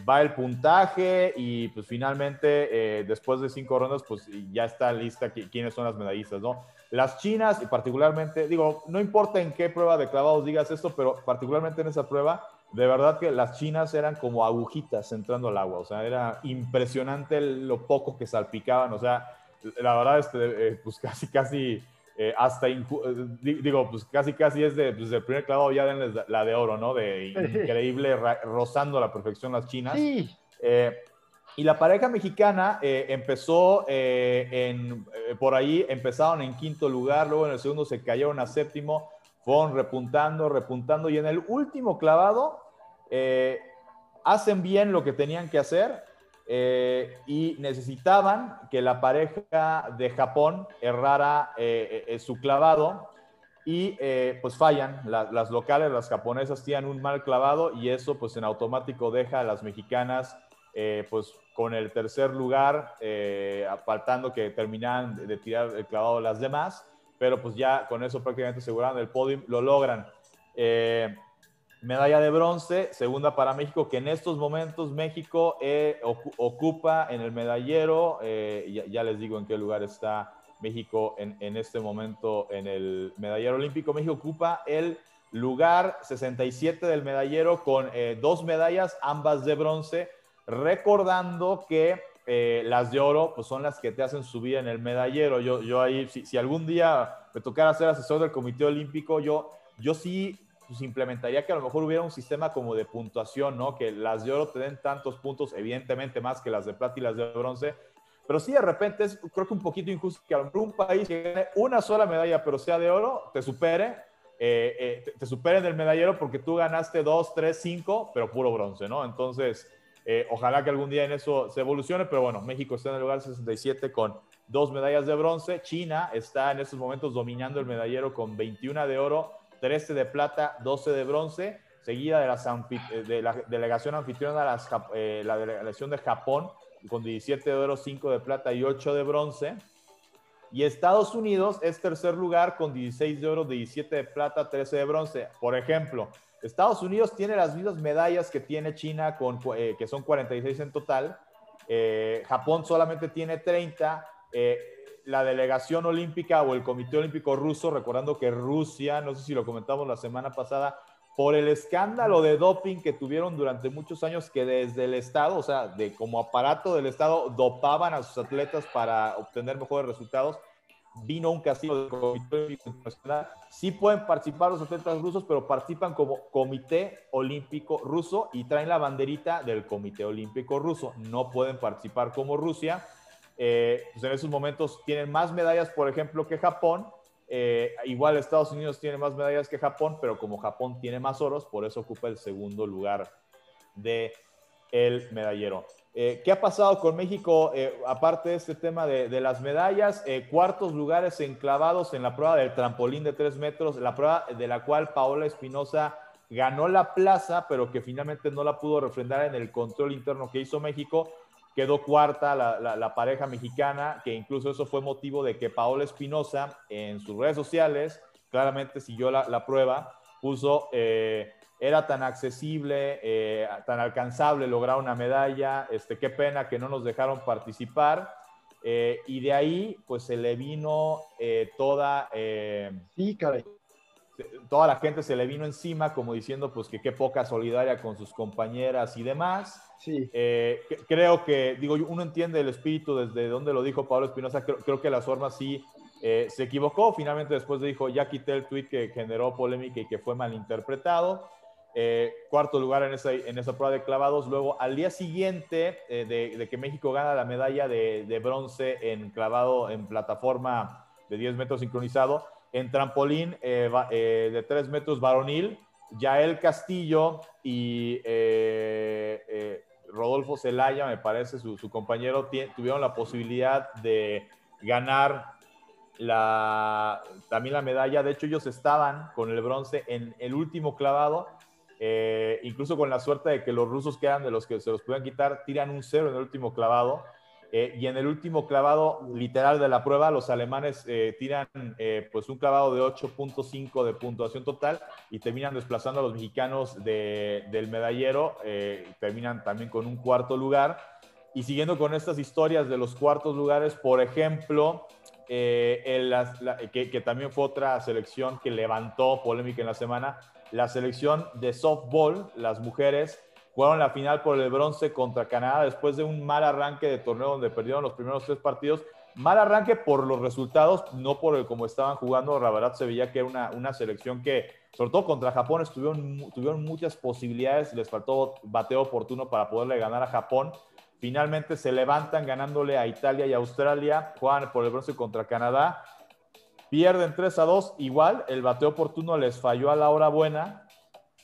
va el puntaje y pues finalmente después de cinco rondas pues ya está lista quiénes son las medallistas, ¿no? Las chinas, y particularmente, digo, no importa en qué prueba de clavados digas esto, pero particularmente en esa prueba, de verdad que las chinas eran como agujitas entrando al agua, o sea, era impresionante lo poco que salpicaban, o sea, la verdad, este, eh, pues casi, casi, eh, hasta, eh, digo, pues casi, casi es de, pues el primer clavado ya denles la de oro, ¿no? De increíble, rozando a la perfección las chinas. Sí. Y la pareja mexicana eh, empezó eh, en, eh, por ahí, empezaron en quinto lugar, luego en el segundo se cayeron a séptimo, fueron repuntando, repuntando y en el último clavado hacen bien lo que tenían que hacer y necesitaban que la pareja de Japón errara su clavado y pues fallan, las locales, las japonesas tienen un mal clavado y eso pues en automático deja a las mexicanas eh, pues con el tercer lugar, eh, faltando que terminaran de tirar el clavado las demás, pero pues ya con eso prácticamente aseguraron el podium, lo logran. Eh, medalla de bronce, segunda para México, que en estos momentos México ocupa en el medallero, ya, les digo en qué lugar está México en, en este momento en el medallero olímpico. México ocupa el lugar 67 del medallero con dos medallas, ambas de bronce recordando que eh, las de oro pues son las que te hacen subir en el medallero. Yo, yo ahí, si, algún día me tocara ser asesor del Comité Olímpico, yo, yo sí pues, implementaría que a lo mejor hubiera un sistema como de puntuación, ¿no? Que las de oro te den tantos puntos, evidentemente más que las de plata y las de bronce. Pero sí, de repente es, creo que un poquito injusto que a lo país que gane una sola medalla, pero sea de oro, te supere, eh, eh, te, te supere en el medallero porque tú ganaste dos, tres, cinco, pero puro bronce, ¿no? Entonces, eh, ojalá que algún día en eso se evolucione, pero bueno, México está en el lugar 67 con dos medallas de bronce. China está en estos momentos dominando el medallero con 21 de oro, 13 de plata, 12 de bronce, seguida de, eh, de la delegación anfitriona, las, eh, la delegación de Japón con 17 de oro, 5 de plata y 8 de bronce. Y Estados Unidos es tercer lugar con 16 de oro, 17 de plata, 13 de bronce. Por ejemplo, Estados Unidos tiene las mismas medallas que tiene China, con, eh, que son 46 en total. Eh, Japón solamente tiene 30. Eh, la delegación olímpica o el Comité Olímpico Ruso, recordando que Rusia, no sé si lo comentamos la semana pasada, por el escándalo de doping que tuvieron durante muchos años, que desde el Estado, o sea, de como aparato del Estado, dopaban a sus atletas para obtener mejores resultados vino un castigo del Comité Olímpico Internacional. Sí pueden participar los atletas rusos, pero participan como Comité Olímpico Ruso y traen la banderita del Comité Olímpico Ruso. No pueden participar como Rusia. Eh, pues en esos momentos tienen más medallas, por ejemplo, que Japón. Eh, igual Estados Unidos tiene más medallas que Japón, pero como Japón tiene más oros, por eso ocupa el segundo lugar de medallero. Eh, ¿Qué ha pasado con México, eh, aparte de este tema de, las medallas? Eh, cuartos lugares enclavados en la prueba del trampolín de tres metros, la prueba de la cual Paola Espinosa ganó la plaza, pero que finalmente no la pudo refrendar en el control interno que hizo México. Quedó cuarta la, pareja mexicana, que incluso eso fue motivo de que Paola Espinosa en sus redes sociales claramente siguió la, prueba, puso era tan accesible, eh, tan alcanzable lograr una medalla, este, qué pena que no nos dejaron participar. Eh, y de ahí, pues se le vino eh, toda... sí, caray. Toda la gente se le vino encima como diciendo pues que qué poca solidaria con sus compañeras y demás. Sí. creo que, digo, uno entiende el espíritu desde donde lo dijo Pablo Espinosa, creo, creo, que las formas sí se equivocó, finalmente después dijo, ya quité el tweet que generó polémica y que fue malinterpretado. Eh, cuarto lugar en esa, en esa prueba de clavados. Luego, al día siguiente eh, de, que México gana la medalla de, bronce en clavado en plataforma de 10 metros sincronizado, en trampolín eh, de 3 metros varonil, Yael Castillo y Rodolfo Zelaya, me parece, su, su compañero, tuvieron la posibilidad de ganar la, también la medalla. De hecho, ellos estaban con el bronce en el último clavado eh, incluso con la suerte de que los rusos quedan de los que se los puedan quitar, tiran un cero en el último clavado. Eh, y en el último clavado literal de la prueba, los alemanes eh, tiran pues un clavado de 8.5 de puntuación total y terminan desplazando a los mexicanos del medallero, terminan también con un cuarto lugar. Y siguiendo con estas historias de los cuartos lugares, por ejemplo, que, que también fue otra selección que levantó polémica en la semana, la selección de softball, las mujeres, jugaron la final por el bronce contra Canadá después de un mal arranque de torneo donde perdieron los primeros tres partidos. Mal arranque por los resultados, no por el cómo estaban jugando. La verdad se veía que era una, una selección que, sobre todo contra Japón, estuvieron, tuvieron muchas posibilidades. Les faltó bateo oportuno para poderle ganar a Japón. finalmente se levantan ganándole a Italia y Australia, juegan por el bronce contra Canadá, pierden 3 a 2, igual el bateo oportuno les falló a la hora buena,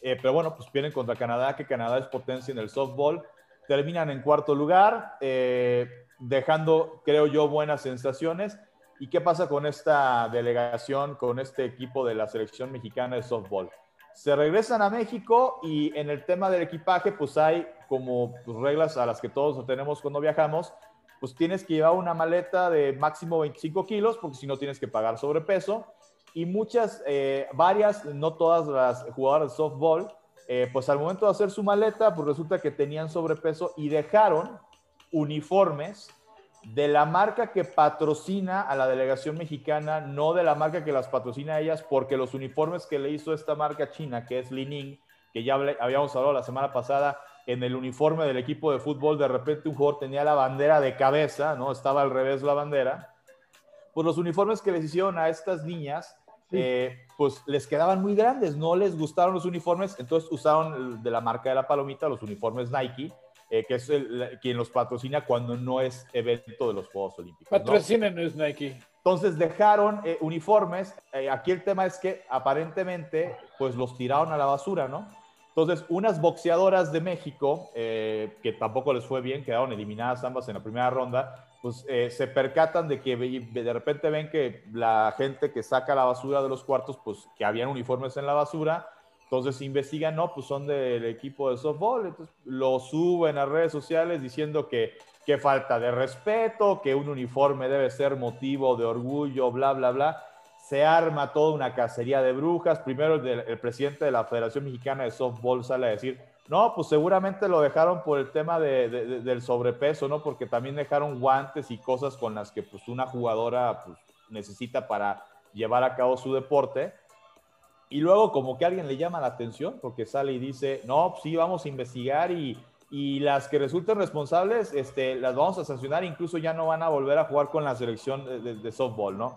eh, pero bueno, pues pierden contra Canadá, que Canadá es potencia en el softball, terminan en cuarto lugar, eh, dejando, creo yo, buenas sensaciones. ¿Y qué pasa con esta delegación, con este equipo de la selección mexicana de softball? Se regresan a México y en el tema del equipaje, pues hay como reglas a las que todos tenemos cuando viajamos, pues tienes que llevar una maleta de máximo 25 kilos, porque si no tienes que pagar sobrepeso. Y muchas, eh, varias, no todas las jugadoras de softball, eh, pues al momento de hacer su maleta, pues resulta que tenían sobrepeso y dejaron uniformes de la marca que patrocina a la delegación mexicana, no de la marca que las patrocina a ellas, porque los uniformes que le hizo esta marca china, que es Lining, que ya habíamos hablado la semana pasada, en el uniforme del equipo de fútbol, de repente un jugador tenía la bandera de cabeza, ¿no? Estaba al revés la bandera. Pues los uniformes que les hicieron a estas niñas, eh, pues les quedaban muy grandes, no les gustaron los uniformes, entonces usaron de la marca de la palomita los uniformes Nike eh, que es quien los patrocina cuando no es evento de los Juegos Olímpicos. Patrocinen ¿no? es Nike. Entonces dejaron eh, uniformes. Aquí el tema es que aparentemente, pues los tiraron a la basura, ¿no? Entonces, unas boxeadoras de México, que tampoco les fue bien, quedaron eliminadas ambas en la primera ronda, pues se percatan de que de repente ven que la gente que saca la basura de los cuartos, pues que habían uniformes en la basura, entonces investigan, no, pues son del equipo de softball, entonces lo suben a redes sociales diciendo que, que falta de respeto, que un uniforme debe ser motivo de orgullo, bla, bla, bla. Se arma toda una cacería de brujas. Primero el, presidente de la Federación Mexicana de Softball sale a decir, no, pues seguramente lo dejaron por el tema de, del sobrepeso, ¿no? Porque también dejaron guantes y cosas con las que pues una jugadora pues, necesita para llevar a cabo su deporte y luego como que alguien le llama la atención porque sale y dice, no, pues sí, vamos a investigar y, y las que resulten responsables, este, las vamos a sancionar, incluso ya no van a volver a jugar con la selección de, softball, ¿no?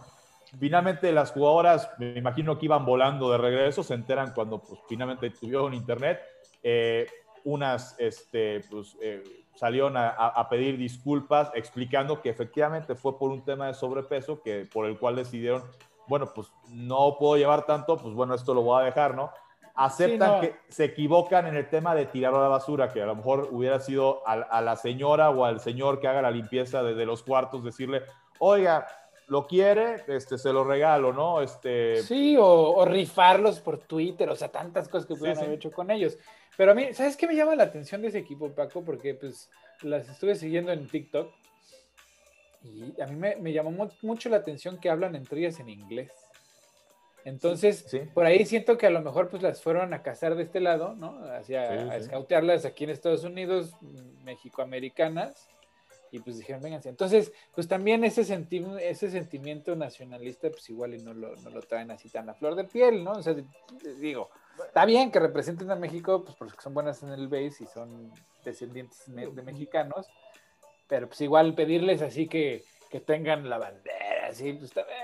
Finalmente las jugadoras, me imagino que iban volando de regreso, se enteran cuando pues, finalmente tuvieron internet. Eh, unas este, pues, eh, salieron a, a, pedir disculpas explicando que efectivamente fue por un tema de sobrepeso que, por el cual decidieron bueno, pues no puedo llevar tanto, pues bueno, esto lo voy a dejar, ¿no? Aceptan que se equivocan en el tema de tirar a la basura, que a lo mejor hubiera sido a, la señora o al señor que haga la limpieza de, los cuartos, decirle, oiga, lo quiere, este, se lo regalo, ¿no? Este... Sí, o, rifarlos por Twitter, o sea, tantas cosas que pudieron haber hecho con ellos. Pero a mí, ¿sabes qué me llama la atención de ese equipo, Paco? Porque pues las estuve siguiendo en TikTok y a mí me, llamó mucho la atención que hablan entre ellas en inglés. Entonces, por ahí siento que a lo mejor pues las fueron a cazar de este lado, ¿no? Hacia, a escautearlas aquí en Estados Unidos, mexicoamericanas, y pues dijeron, vénganse. Entonces, pues también ese, ese sentimiento nacionalista, pues igual y no lo, no lo traen así tan a flor de piel, ¿no? O sea, digo, está bien que representen a México, pues porque son buenas en el base y son descendientes de mexicanos, pero pues igual pedirles así que, que tengan la bandera, así, pues también.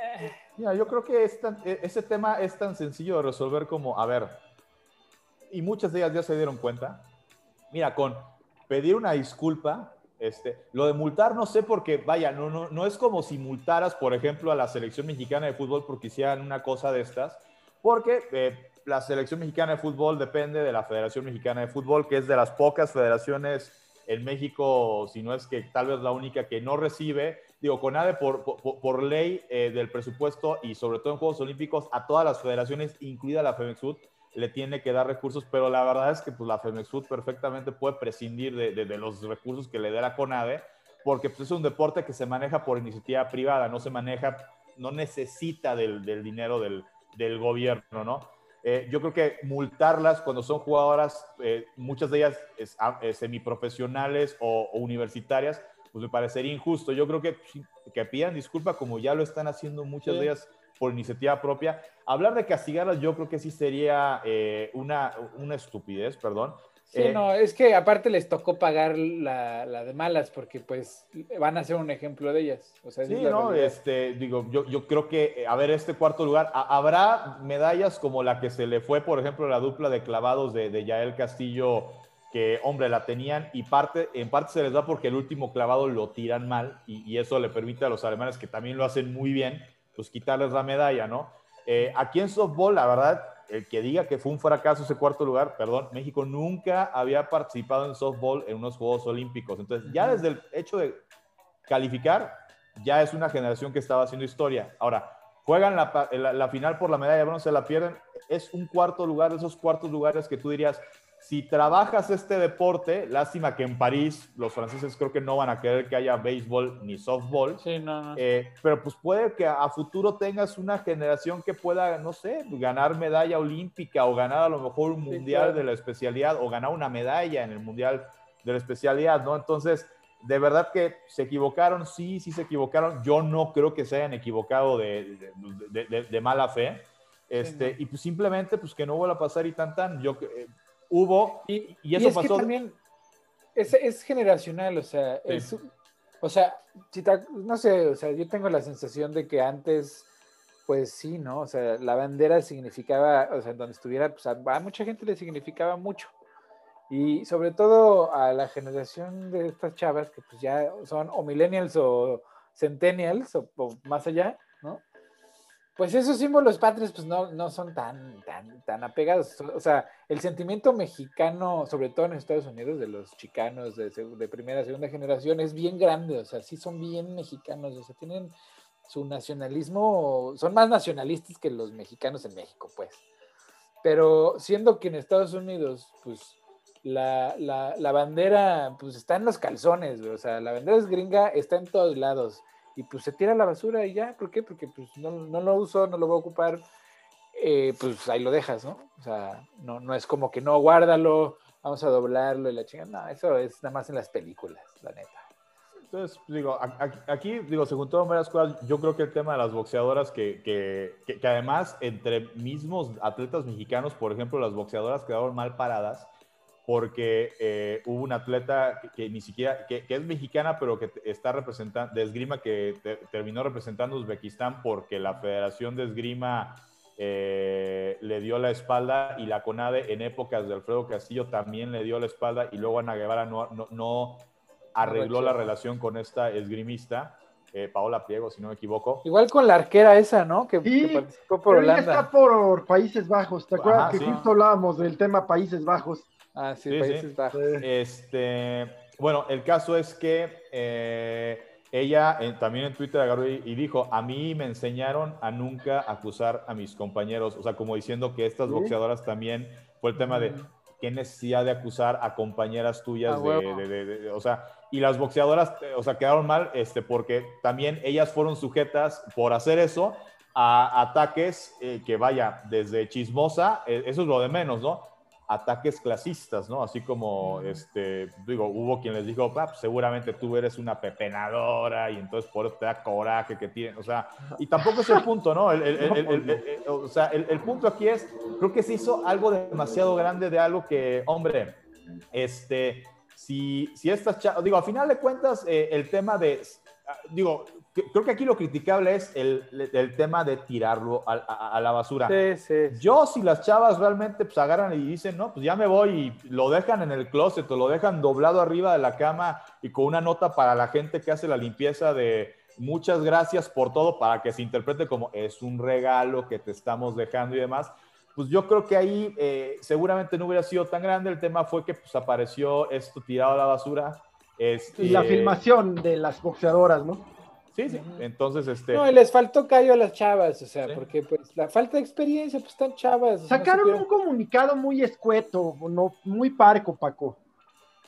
Mira, yo creo que e, ese tema es tan sencillo de resolver como, a ver, y muchas de ellas ya se dieron cuenta. Mira, con pedir una disculpa, este, lo de multar no sé porque, vaya, no, no, no es como si multaras, por ejemplo, a la selección mexicana de fútbol porque hicieran una cosa de estas, porque eh, la selección mexicana de fútbol depende de la Federación Mexicana de Fútbol, que es de las pocas federaciones en México, si no es que tal vez la única que no recibe, digo, CONADE por, por, ley eh, del presupuesto y sobre todo en Juegos Olímpicos, a todas las federaciones, incluida la FEMEXUD, le tiene que dar recursos, pero la verdad es que pues, la FEMEXUD perfectamente puede prescindir de, de, los recursos que le dé la CONADE, porque pues, es un deporte que se maneja por iniciativa privada, no se maneja, no necesita del, del dinero del, del gobierno, ¿no? Eh, yo creo que multarlas cuando son jugadoras, eh, muchas de ellas ah, eh, semiprofesionales o, universitarias, pues me parecería injusto. Yo creo que, que pidan disculpa como ya lo están haciendo muchas de ellas por iniciativa propia. Hablar de castigarlas yo creo que sí sería una, una estupidez, perdón. Sí, eh, no, es que aparte les tocó pagar la, la, de malas porque pues van a ser un ejemplo de ellas. sí, no, este, digo, yo, yo creo que, eh, a ver, este cuarto lugar, habrá medallas como la que se le fue, por ejemplo, la dupla de clavados de, de Yael Castillo, que, hombre, la tenían y parte, en parte se les da porque el último clavado lo tiran mal y, eso le permite a los alemanes, que también lo hacen muy bien, pues quitarles la medalla, ¿no? Eh, aquí en softball, la verdad, el que diga que fue un fracaso ese cuarto lugar, perdón, México nunca había participado en softball en unos Juegos Olímpicos. Entonces, ya desde el hecho de calificar, ya es una generación que estaba haciendo historia. Ahora, juegan la, la, final por la medalla de bronce, la pierden. Es un cuarto lugar, de esos cuartos lugares que tú dirías, si trabajas este deporte, lástima que en París los franceses creo que no van a querer que haya béisbol ni softball. Sí, no, no. Eh, pero pues puede que a futuro tengas una generación que pueda, no sé, ganar medalla olímpica o ganar a lo mejor un mundial de la especialidad o ganar una medalla en el mundial de la especialidad, ¿no? Entonces, de verdad que se equivocaron, sí, sí se equivocaron. Yo no creo que se hayan equivocado de, de, mala fe. Este, Y pues simplemente, pues que no vuelva a pasar y tan tan. Yo, eh, hubo, y, y eso pasó. también es, es, generacional, o sea, es, o sea, no sé, o sea, yo tengo la sensación de que antes, pues sí, ¿no? O sea, la bandera significaba, o sea, donde estuviera, pues a mucha gente le significaba mucho. Y sobre todo a la generación de estas chavas que pues ya son o millennials o centennials o, más allá. Pues esos símbolos patrios pues no, no son tan, tan, tan apegados. O sea, el sentimiento mexicano, sobre todo en Estados Unidos, de los chicanos de, de primera, segunda generación, es bien grande. O sea, sí son bien mexicanos. O sea, tienen su nacionalismo, son más nacionalistas que los mexicanos en México, pues. Pero siendo que en Estados Unidos, pues la, la, la, bandera pues está en los calzones, o sea, la bandera es gringa, está en todos lados y pues se tira la basura y ya, ¿por qué? Porque pues no, no lo uso, no lo voy a ocupar, eh, pues ahí lo dejas, ¿no? O sea, no, no es como que no, guárdalo, vamos a doblarlo y la chingada, no, eso es nada más en las películas, la neta. Entonces, digo, aquí, digo, según todo varias cosas, yo creo que el tema de las boxeadoras, que, que, que, que además entre mismos atletas mexicanos, por ejemplo, las boxeadoras quedaron mal paradas, porque eh, hubo una atleta que, ni siquiera, que, es mexicana, pero que está representando, de esgrima, que terminó representando a Uzbekistán porque la Federación de Esgrima eh, le dio la espalda y la CONADE en épocas de Alfredo Castillo también le dio la espalda y luego Ana Guevara no, no, arregló la relación con esta esgrimista. Eh, Paola Pliego, si no me equivoco. Igual con la arquera esa, ¿no? Que, participó por Holanda. está por Países Bajos. ¿Te acuerdas que justo hablábamos del tema Países Bajos? Ah, sí, Países Bajos. Este, bueno, el caso es que eh, ella también en Twitter agarró y, dijo, a mí me enseñaron a nunca acusar a mis compañeros, o sea, como diciendo que estas boxeadoras también fue el tema de qué necesidad de acusar a compañeras tuyas de, o sea, y las boxeadoras, o sea, quedaron mal, este, porque también ellas fueron sujetas por hacer eso a ataques eh, que vaya desde chismosa, eh, eso es lo de menos, ¿no? Ataques clasistas, ¿no? Así como, este, digo, hubo quien les dijo, ah, pues, seguramente tú eres una pepenadora y entonces por eso te da coraje que tiene, o sea, y tampoco es el punto, ¿no? El, o sea, el, punto aquí es, creo que se hizo algo demasiado grande de algo que, hombre, este, si, si estas, digo, a final de cuentas, eh, el tema de, digo, creo que aquí lo criticable es el, el tema de tirarlo a, a, la basura. Sí, sí, Yo, si las chavas realmente pues agarran y dicen, no, pues ya me voy y lo dejan en el closet o lo dejan doblado arriba de la cama y con una nota para la gente que hace la limpieza de muchas gracias por todo para que se interprete como es un regalo que te estamos dejando y demás. Pues yo creo que ahí eh, seguramente no hubiera sido tan grande. El tema fue que pues apareció esto tirado a la basura. Este... Y la filmación de las boxeadoras, ¿no? Sí, sí. Entonces, este. No, les faltó callo a las chavas, o sea, porque pues la falta de experiencia, pues están chavas. Sacaron un comunicado muy escueto, no, muy parco, Paco.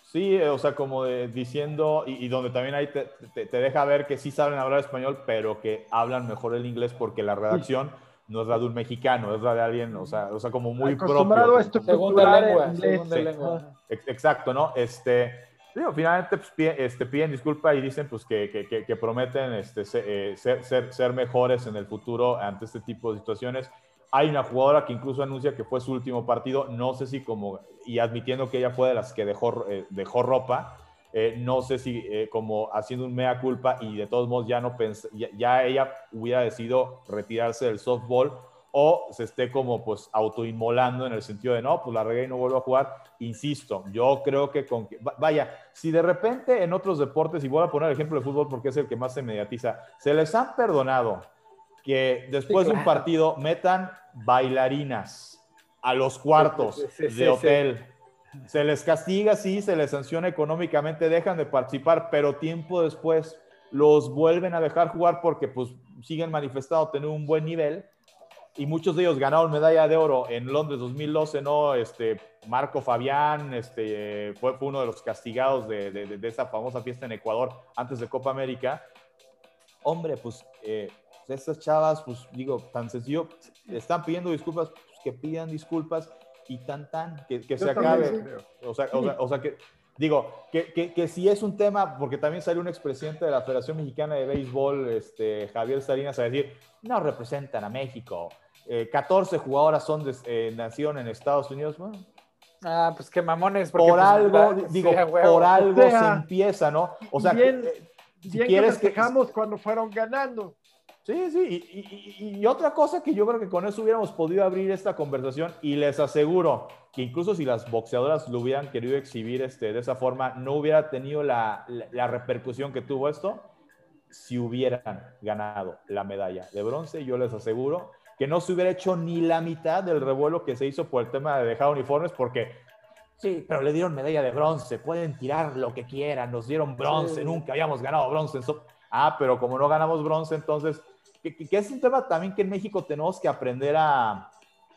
Sí, o sea, como diciendo, y, donde también ahí te, te, deja ver que sí saben hablar español, pero que hablan mejor el inglés porque la redacción no es la de un mexicano, es la de alguien, o sea, o sea como muy propio. A segunda lengua, segunda lengua. Exacto, ¿no? Este, finalmente pues, este, piden disculpa y dicen pues, que, que, prometen este, eh, ser, ser, ser, mejores en el futuro ante este tipo de situaciones. Hay una jugadora que incluso anuncia que fue su último partido, no sé si como, y admitiendo que ella fue de las que dejó, eh, dejó ropa, eh, no sé si como haciendo un mea culpa y de todos modos ya no ya, ya ella hubiera decidido retirarse del softball o se esté como pues autoinmolando en el sentido de no, pues la regué y no vuelvo a jugar. Insisto, yo creo que con vaya, si de repente en otros deportes, y voy a poner el ejemplo de fútbol porque es el que más se mediatiza, se les han perdonado que después de un partido metan bailarinas a los cuartos de hotel. Se les castiga, sí, se les sanciona económicamente, dejan de participar, pero tiempo después los vuelven a dejar jugar porque pues siguen manifestando tener un buen nivel y muchos de ellos ganaron medalla de oro en Londres 2012, ¿no? Este, Marco Fabián este, fue, fue uno de los castigados de, de, esa famosa fiesta en Ecuador antes de Copa América. Hombre, pues eh, estas chavas, pues digo, tan sencillo, están pidiendo disculpas, pues, que pidan disculpas y tan tan, que, que se acabe. O sea, o, sea, o sea, que digo, que, que, que, si es un tema, porque también salió un expresidente de la Federación Mexicana de Béisbol, este, Javier Salinas, a decir, no representan a México, 14 eh, jugadoras son de, eh, nacieron en Estados Unidos. ah, pues qué mamones. por pues, algo, digo, por algo se empieza, ¿no? O sea, bien, eh, si quieres que dejamos cuando fueron ganando. Sí, sí, y, otra cosa que yo creo que con eso hubiéramos podido abrir esta conversación y les aseguro que incluso si las boxeadoras lo hubieran querido exhibir este, de esa forma, no hubiera tenido la, la repercusión que tuvo esto si hubieran ganado la medalla de bronce. Yo les aseguro que no se hubiera hecho ni la mitad del revuelo que se hizo por el tema de dejar uniformes, porque sí, pero le dieron medalla de bronce, pueden tirar lo que quieran, nos dieron bronce, nunca habíamos ganado bronce. ah, pero como no ganamos bronce, entonces, que, es un tema también que en México tenemos que aprender a,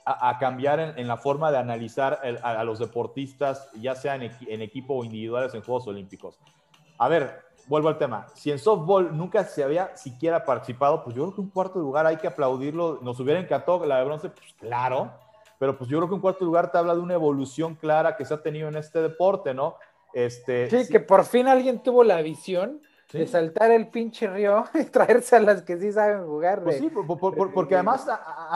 a, cambiar en, la forma de analizar a, los deportistas, ya sea en, en equipo o individuales en Juegos Olímpicos. A ver, vuelvo al tema, si en softball nunca se había siquiera participado, pues yo creo que un cuarto lugar hay que aplaudirlo. Nos hubiera encantado la de bronce, pues claro, pero pues yo creo que un cuarto lugar te habla de una evolución clara que se ha tenido en este deporte, ¿no? Este, sí, que por fin alguien tuvo la visión de saltar el pinche río y traerse a las que sí saben jugar. Pues sí, porque además,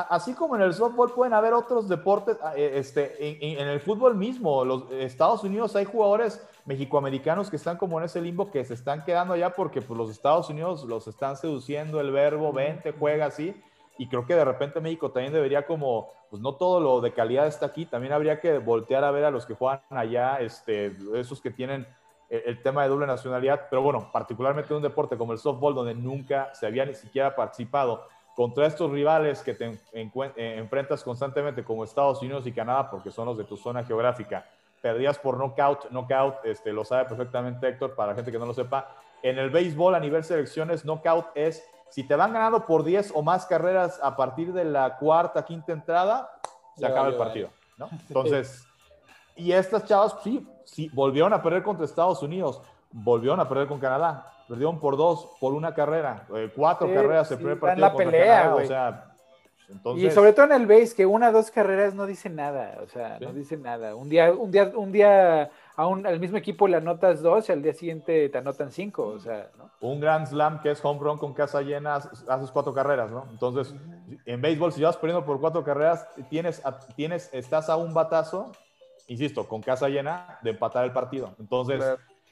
así como en el softball pueden haber otros deportes, eh, este, en, el fútbol mismo, los Estados Unidos hay jugadores mexicoamericanos que están como en ese limbo que se están quedando allá porque pues, los Estados Unidos los están seduciendo el verbo, vente, juega así. Y creo que de repente México también debería como, pues no todo lo de calidad está aquí, también habría que voltear a ver a los que juegan allá, este, esos que tienen el, tema de doble nacionalidad, pero bueno, particularmente en un deporte como el softball, donde nunca se había ni siquiera participado contra estos rivales que te eh, enfrentas constantemente como Estados Unidos y Canadá, porque son los de tu zona geográfica, perdías por knockout, knockout, este, lo sabe perfectamente Héctor, para la gente que no lo sepa, en el béisbol a nivel selecciones, knockout es si te van ganando por 10 o más carreras a partir de la cuarta, quinta entrada, se acaba el partido, ¿no? Entonces, y estas chavas, sí, sí, volvieron a perder contra Estados Unidos, volvieron a perder con Canadá, perdieron por dos, por una carrera, eh, cuatro carreras el primer partido. En la pelea, O sea, entonces... Y sobre todo en el base, que una o dos carreras no dice nada, o sea, no dice nada. Un día, un día, un día a un, al mismo equipo le anotas dos y al día siguiente te anotan cinco, o sea, ¿no? Un Grand Slam que es home run con casa llena, haces cuatro carreras, ¿no? Entonces, en béisbol, si vas perdiendo por cuatro carreras, tienes, tienes, estás a un batazo insisto, con casa llena de empatar el partido. Entonces,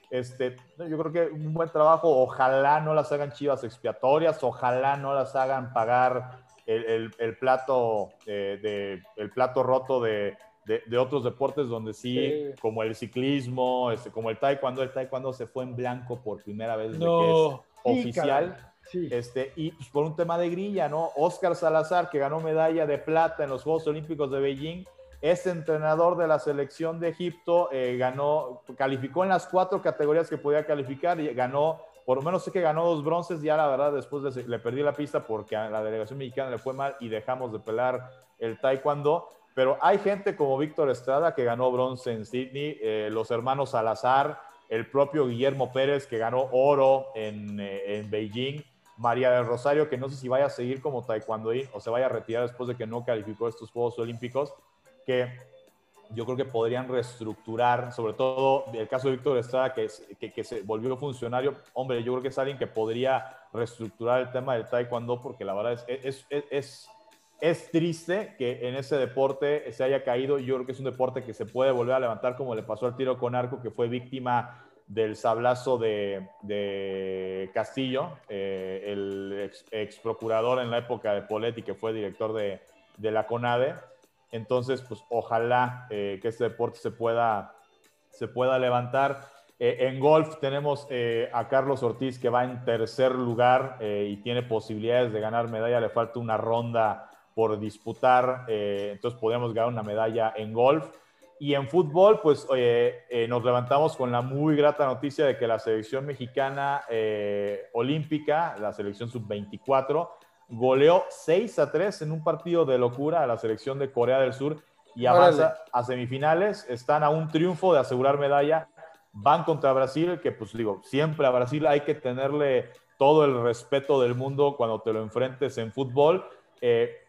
este, yo creo que un buen trabajo, ojalá no las hagan chivas expiatorias, ojalá no las hagan pagar el, el, plato, de, el plato roto de, de, otros deportes donde sí, como el ciclismo, este, como el taekwondo, el taekwondo se fue en blanco por primera vez desde que es oficial. Este, y pues, por un tema de grilla, ¿no? Oscar Salazar, que ganó medalla de plata en los Juegos Olímpicos de Beijing, este entrenador de la selección de Egipto eh, ganó, calificó en las cuatro categorías que podía calificar y ganó, por lo menos sé que ganó dos bronces, ya la verdad después le perdí la pista porque a la delegación mexicana le fue mal y dejamos de pelar el taekwondo. Pero hay gente como Víctor Estrada que ganó bronce en Sydney, eh, los hermanos Salazar, el propio Guillermo Pérez que ganó oro en, eh, en Beijing. María del Rosario, que no sé si vaya a seguir como taekwondoín o se vaya a retirar después de que no calificó estos Juegos Olímpicos que yo creo que podrían reestructurar, sobre todo el caso de Víctor Estrada, que, que, se volvió funcionario. Hombre, yo creo que es alguien que podría reestructurar el tema del taekwondo, porque la verdad es, es, es, es triste que en ese deporte se haya caído. Yo creo que es un deporte que se puede volver a levantar, como le pasó al tiro con arco, que fue víctima del sablazo de, de Castillo, eh, el ex, ex, procurador en la época de Poletti, que fue director de, de la CONADE. Entonces, pues ojalá que este deporte se pueda, se pueda levantar. en golf tenemos a Carlos Ortiz que va en tercer lugar y tiene posibilidades de ganar medalla. Le falta una ronda por disputar, entonces podríamos ganar una medalla en golf. Y en fútbol, pues eh, nos levantamos con la muy grata noticia de que la selección mexicana eh, olímpica, la selección sub-24, goleó 6 a 3 en un partido de locura a la selección de Corea del Sur y avanza a semifinales. Están a un triunfo de asegurar medalla. Van contra Brasil, que pues digo, siempre a Brasil hay que tenerle todo el respeto del mundo cuando te lo enfrentes en fútbol. Eh,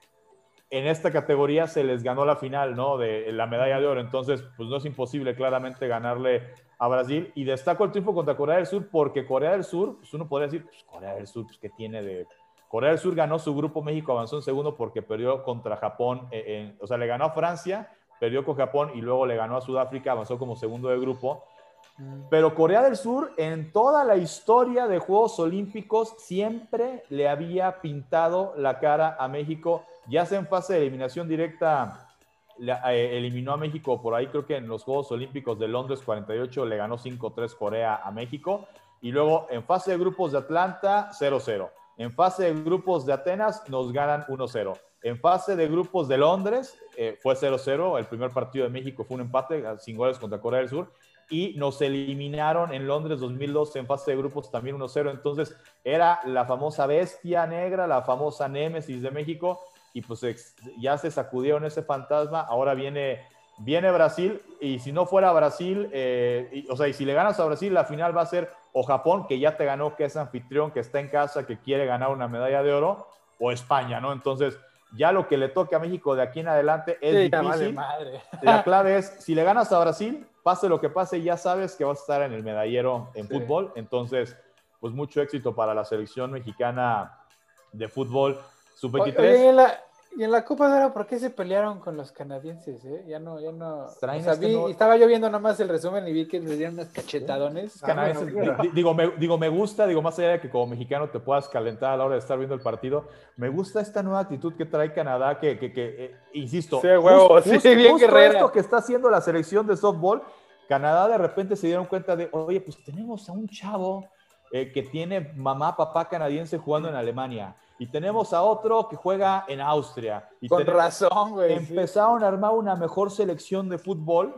en esta categoría se les ganó la final, ¿no? De la medalla de oro. Entonces, pues no es imposible claramente ganarle a Brasil. Y destaco el triunfo contra Corea del Sur porque Corea del Sur, pues uno podría decir, pues Corea del Sur, pues ¿qué tiene de...? Corea del Sur ganó su grupo, México avanzó en segundo porque perdió contra Japón, eh, o sea, le ganó a Francia, perdió con Japón y luego le ganó a Sudáfrica, avanzó como segundo de grupo. Mm. Pero Corea del Sur, en toda la historia de Juegos Olímpicos, siempre le había pintado la cara a México ya sea en fase de eliminación directa, eh, eliminó a México por ahí, creo que en los Juegos Olímpicos de Londres 48 le ganó 5-3 Corea a México. Y luego en fase de grupos de Atlanta, 0-0. En fase de grupos de Atenas nos ganan 1-0. En fase de grupos de Londres eh, fue 0-0. El primer partido de México fue un empate sin goles contra Corea del Sur. Y nos eliminaron en Londres 2012 en fase de grupos también 1-0. Entonces era la famosa bestia negra, la famosa némesis de México y pues ya se sacudieron ese fantasma, ahora viene, viene Brasil y si no fuera Brasil, eh, o sea, y si le ganas a Brasil, la final va a ser o Japón, que ya te ganó, que es anfitrión, que está en casa, que quiere ganar una medalla de oro, o España, ¿no? Entonces, ya lo que le toque a México de aquí en adelante es difícil. La clave es, si le ganas a Brasil, pase lo que pase, ya sabes que vas a estar en el medallero en fútbol. Entonces, pues mucho éxito para la selección mexicana de fútbol. Sub-23. Y en la Copa de Oro, ¿por qué se pelearon con los canadienses? Eh? Ya no, ya no. Estaba yo viendo nomás el resumen y vi que les dieron unas cachetadones. Ah, digo, me, digo, me gusta, digo, más allá de que como mexicano te puedas calentar a la hora de estar viendo el partido, me gusta esta nueva actitud que trae Canadá, que, que, que eh, insisto, sí, huevo, sí, bien justo esto que está haciendo la selección de softball, Canadá de repente se dieron cuenta de, oye, pues tenemos a un chavo eh, que tiene mamá, papá canadiense jugando en Alemania y tenemos a otro que juega en Austria. Y Con razón, güey. Empezaron a armar una mejor selección de fútbol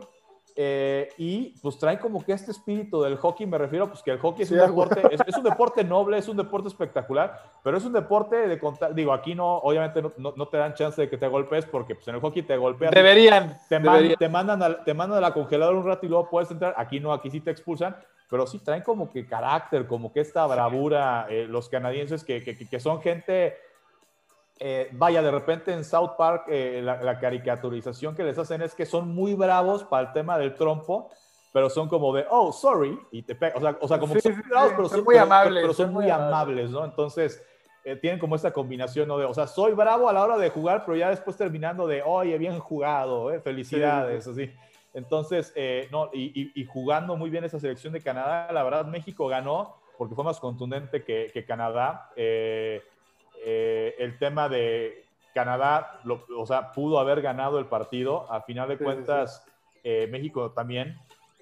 eh, y pues traen como que este espíritu del hockey, me refiero pues que el hockey es un deporte, es, un deporte noble, es un deporte espectacular, pero es un deporte de contar, digo, aquí no, obviamente no, te dan chance de que te golpes porque pues en el hockey te golpean. Deberían. Te, te mandan, a, te mandan a la congeladora un rato y luego puedes entrar, aquí no, aquí sí te expulsan, pero sí traen como que carácter, como que esta bravura, eh, los canadienses que, que, son gente, eh, vaya, de repente en South Park eh, la, caricaturización que les hacen es que son muy bravos para el tema del trompo, pero son como de, oh, sorry, y te o sea, o sea como que son bravos, pero son, muy amables. Pero son muy amables, ¿no? Entonces, tienen como esta combinación, ¿no? De, o sea, soy bravo a la hora de jugar, pero ya después terminando de, oye, bien jugado, felicidades, así. Entonces, eh, no, y, jugando muy bien esa selección de Canadá, la verdad México ganó porque fue más contundente que, Canadá. Eh, eh, el tema de Canadá, o sea, pudo haber ganado el partido. A final de cuentas, México también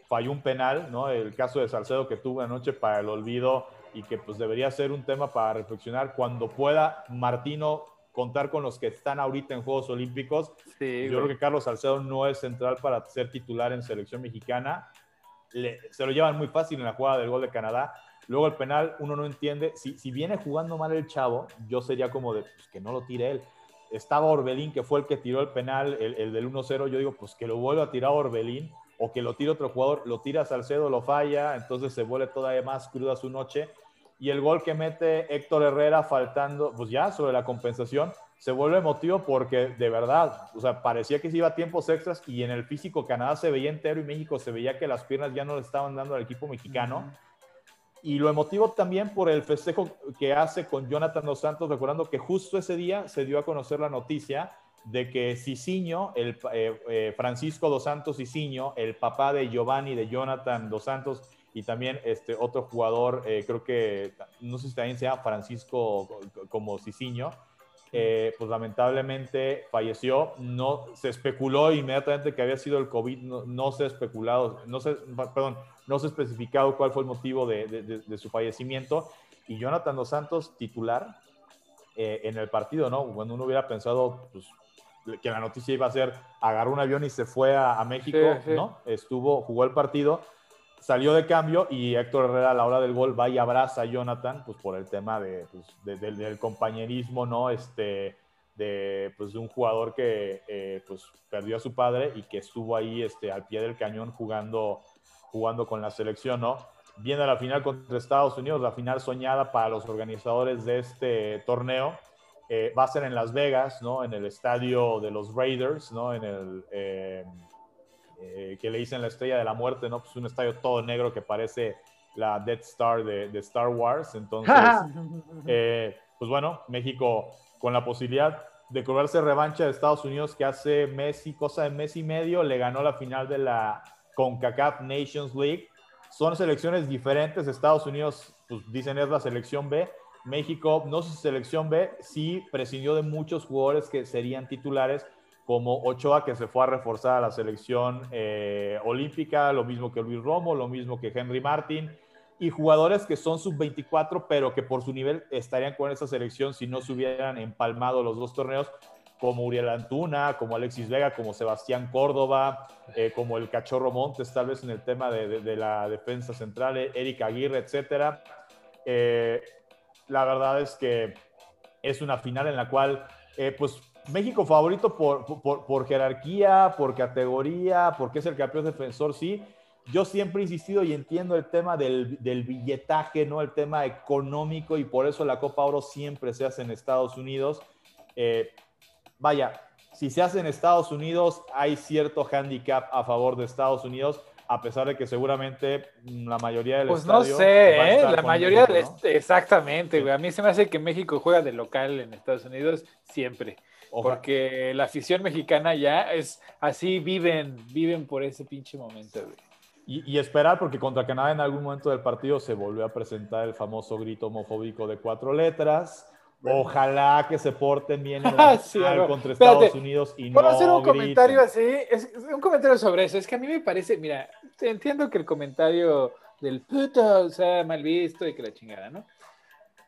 falló un penal, ¿no? El caso de Salcedo que tuvo anoche para el olvido y que pues debería ser un tema para reflexionar cuando pueda Martino contar con los que están ahorita en Juegos Olímpicos. Yo creo que Carlos Salcedo no es central para ser titular en selección mexicana. se lo llevan muy fácil en la jugada del gol de Canadá. Luego el penal, uno no entiende. Si, si viene jugando mal el chavo, yo sería como de pues, que no lo tire él. Estaba Orbelín, que fue el que tiró el penal, el, el del 1-0. Yo digo, pues que lo vuelva a tirar Orbelín o que lo tire otro jugador. Lo tira Salcedo, lo falla, entonces se vuelve todavía más cruda su noche y el gol que mete Héctor Herrera faltando, pues ya sobre la compensación, se vuelve emotivo porque de verdad, o sea, parecía que se iba a tiempos extras y en el físico Canadá se veía entero y México se veía que las piernas ya no le estaban dando al equipo mexicano. Y lo emotivo también por el festejo que hace con Jonathan Dos Santos, recordando que justo ese día se dio a conocer la noticia de que Cicinho, el eh, eh, Francisco Dos Santos Cicinho, el papá de Giovanni, de Jonathan Dos Santos, y también este otro jugador, eh, creo que, no sé si también sea Francisco como Cicinho, eh, pues lamentablemente falleció. No se especuló inmediatamente que había sido el COVID, no, se ha especulado, no se, perdón, no se especificado cuál fue el motivo de, su fallecimiento. Y Jonathan Dos Santos, titular eh, en el partido, ¿no? Cuando uno hubiera pensado pues, que la noticia iba a ser agarró un avión y se fue a, México, ¿no? Estuvo, jugó el partido salió de cambio y Héctor Herrera a la hora del gol va y abraza a Jonathan, pues por el tema de, pues, del compañerismo, ¿no? Este, de, pues, de un jugador que eh, pues, perdió a su padre y que estuvo ahí este, al pie del cañón jugando, jugando con la selección, ¿no? Viene la final contra Estados Unidos, la final soñada para los organizadores de este torneo. Eh, va a ser en Las Vegas, ¿no? En el estadio de los Raiders, ¿no? En el... Eh, eh, que le dicen la estrella de la muerte, ¿no? Pues un estadio todo negro que parece la Death Star de, Star Wars. Entonces, eh, pues bueno, México con la posibilidad de cobrarse revancha de Estados Unidos que hace mes y cosa de mes y medio le ganó la final de la CONCACAF Nations League. Son selecciones diferentes. Estados Unidos, pues dicen es la selección B. México, no si selección B, sí prescindió de muchos jugadores que serían titulares como Ochoa que se fue a reforzar a la selección eh, olímpica, lo mismo que Luis Romo, lo mismo que Henry Martin, y jugadores que son sub-24, pero que por su nivel estarían con esa selección si no se hubieran empalmado los dos torneos, como Uriel Antuna, como Alexis Vega, como Sebastián Córdoba, eh, como el Cachorro Montes, tal vez en el tema de, la defensa central, eh, Eric Aguirre, etcétera. la verdad es que es una final en la cual, pues México favorito por, por, jerarquía, por categoría, porque es el campeón defensor, sí. Yo siempre he insistido y entiendo el tema del, del, billetaje, ¿no? El tema económico y por eso la Copa Oro siempre se hace en Estados Unidos. Eh, vaya, si se hace en Estados Unidos, hay cierto handicap a favor de Estados Unidos, a pesar de que seguramente la mayoría del pues no sé, ¿eh? la mayoría exactamente, güey. A mí se me hace que México juega de local en Estados Unidos siempre. Porque la afición mexicana ya es así, viven, viven por ese pinche momento, Y, esperar, porque contra Canadá en algún momento del partido se volvió a presentar el famoso grito homofóbico de cuatro letras. Ojalá que se porten bien en la contra Estados Unidos y no. ¿Puedo hacer un comentario así? Es, un comentario sobre eso. Es que a mí me parece, mira, entiendo que el comentario del puto sea mal visto y que la chingada, ¿no?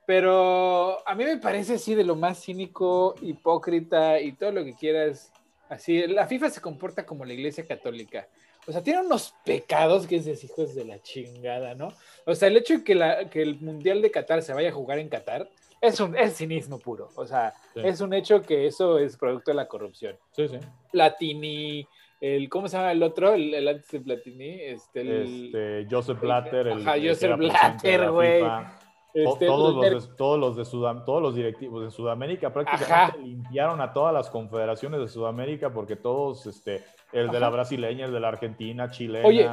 Pero a mí me parece así de lo más cínico, hipócrita y todo lo que quieras. Así, la FIFA se comporta como la iglesia católica. O sea, tiene unos pecados que es hijos de la chingada, ¿no? O sea, el hecho de que, la, que el Mundial de Qatar se vaya a jugar en Qatar es un es cinismo puro. O sea, es un hecho que eso es producto de la corrupción. Sí, sí. Platini, el, ¿cómo se llama el otro? El, antes de Platini, este, este Joseph Blatter. El, ajá, Joseph Blatter, güey. Este, todos, los de, todos, los de todos los directivos de Sudamérica prácticamente limpiaron a todas las confederaciones de Sudamérica porque todos, este, el de la brasileña, el de la argentina, chilena. Oye,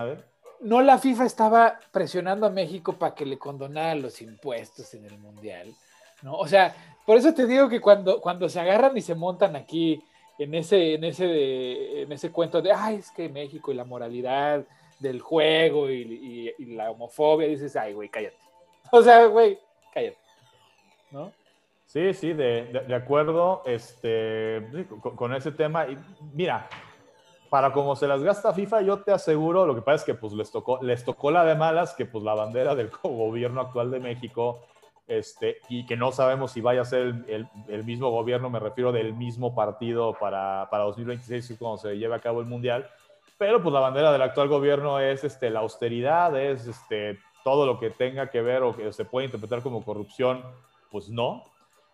no la FIFA estaba presionando a México para que le condonara los impuestos en el Mundial, ¿no? O sea, por eso te digo que cuando, cuando se agarran y se montan aquí en ese, en ese, en ese cuento de, ay, es que México y la moralidad del juego y, y la homofobia, dices, ay, güey, cállate. O sea, güey, cállate. ¿No? Sí, sí, de, acuerdo este, con, ese tema. Y mira, para como se las gasta FIFA, yo te aseguro, lo que pasa es que pues les tocó, les tocó la de malas, que pues la bandera del gobierno actual de México, este, y que no sabemos si vaya a ser el, el, mismo gobierno, me refiero del mismo partido para, para 2026 cuando se lleve a cabo el Mundial, pero pues la bandera del actual gobierno es este, la austeridad, es este, todo lo que tenga que ver o que se puede interpretar como corrupción, pues no.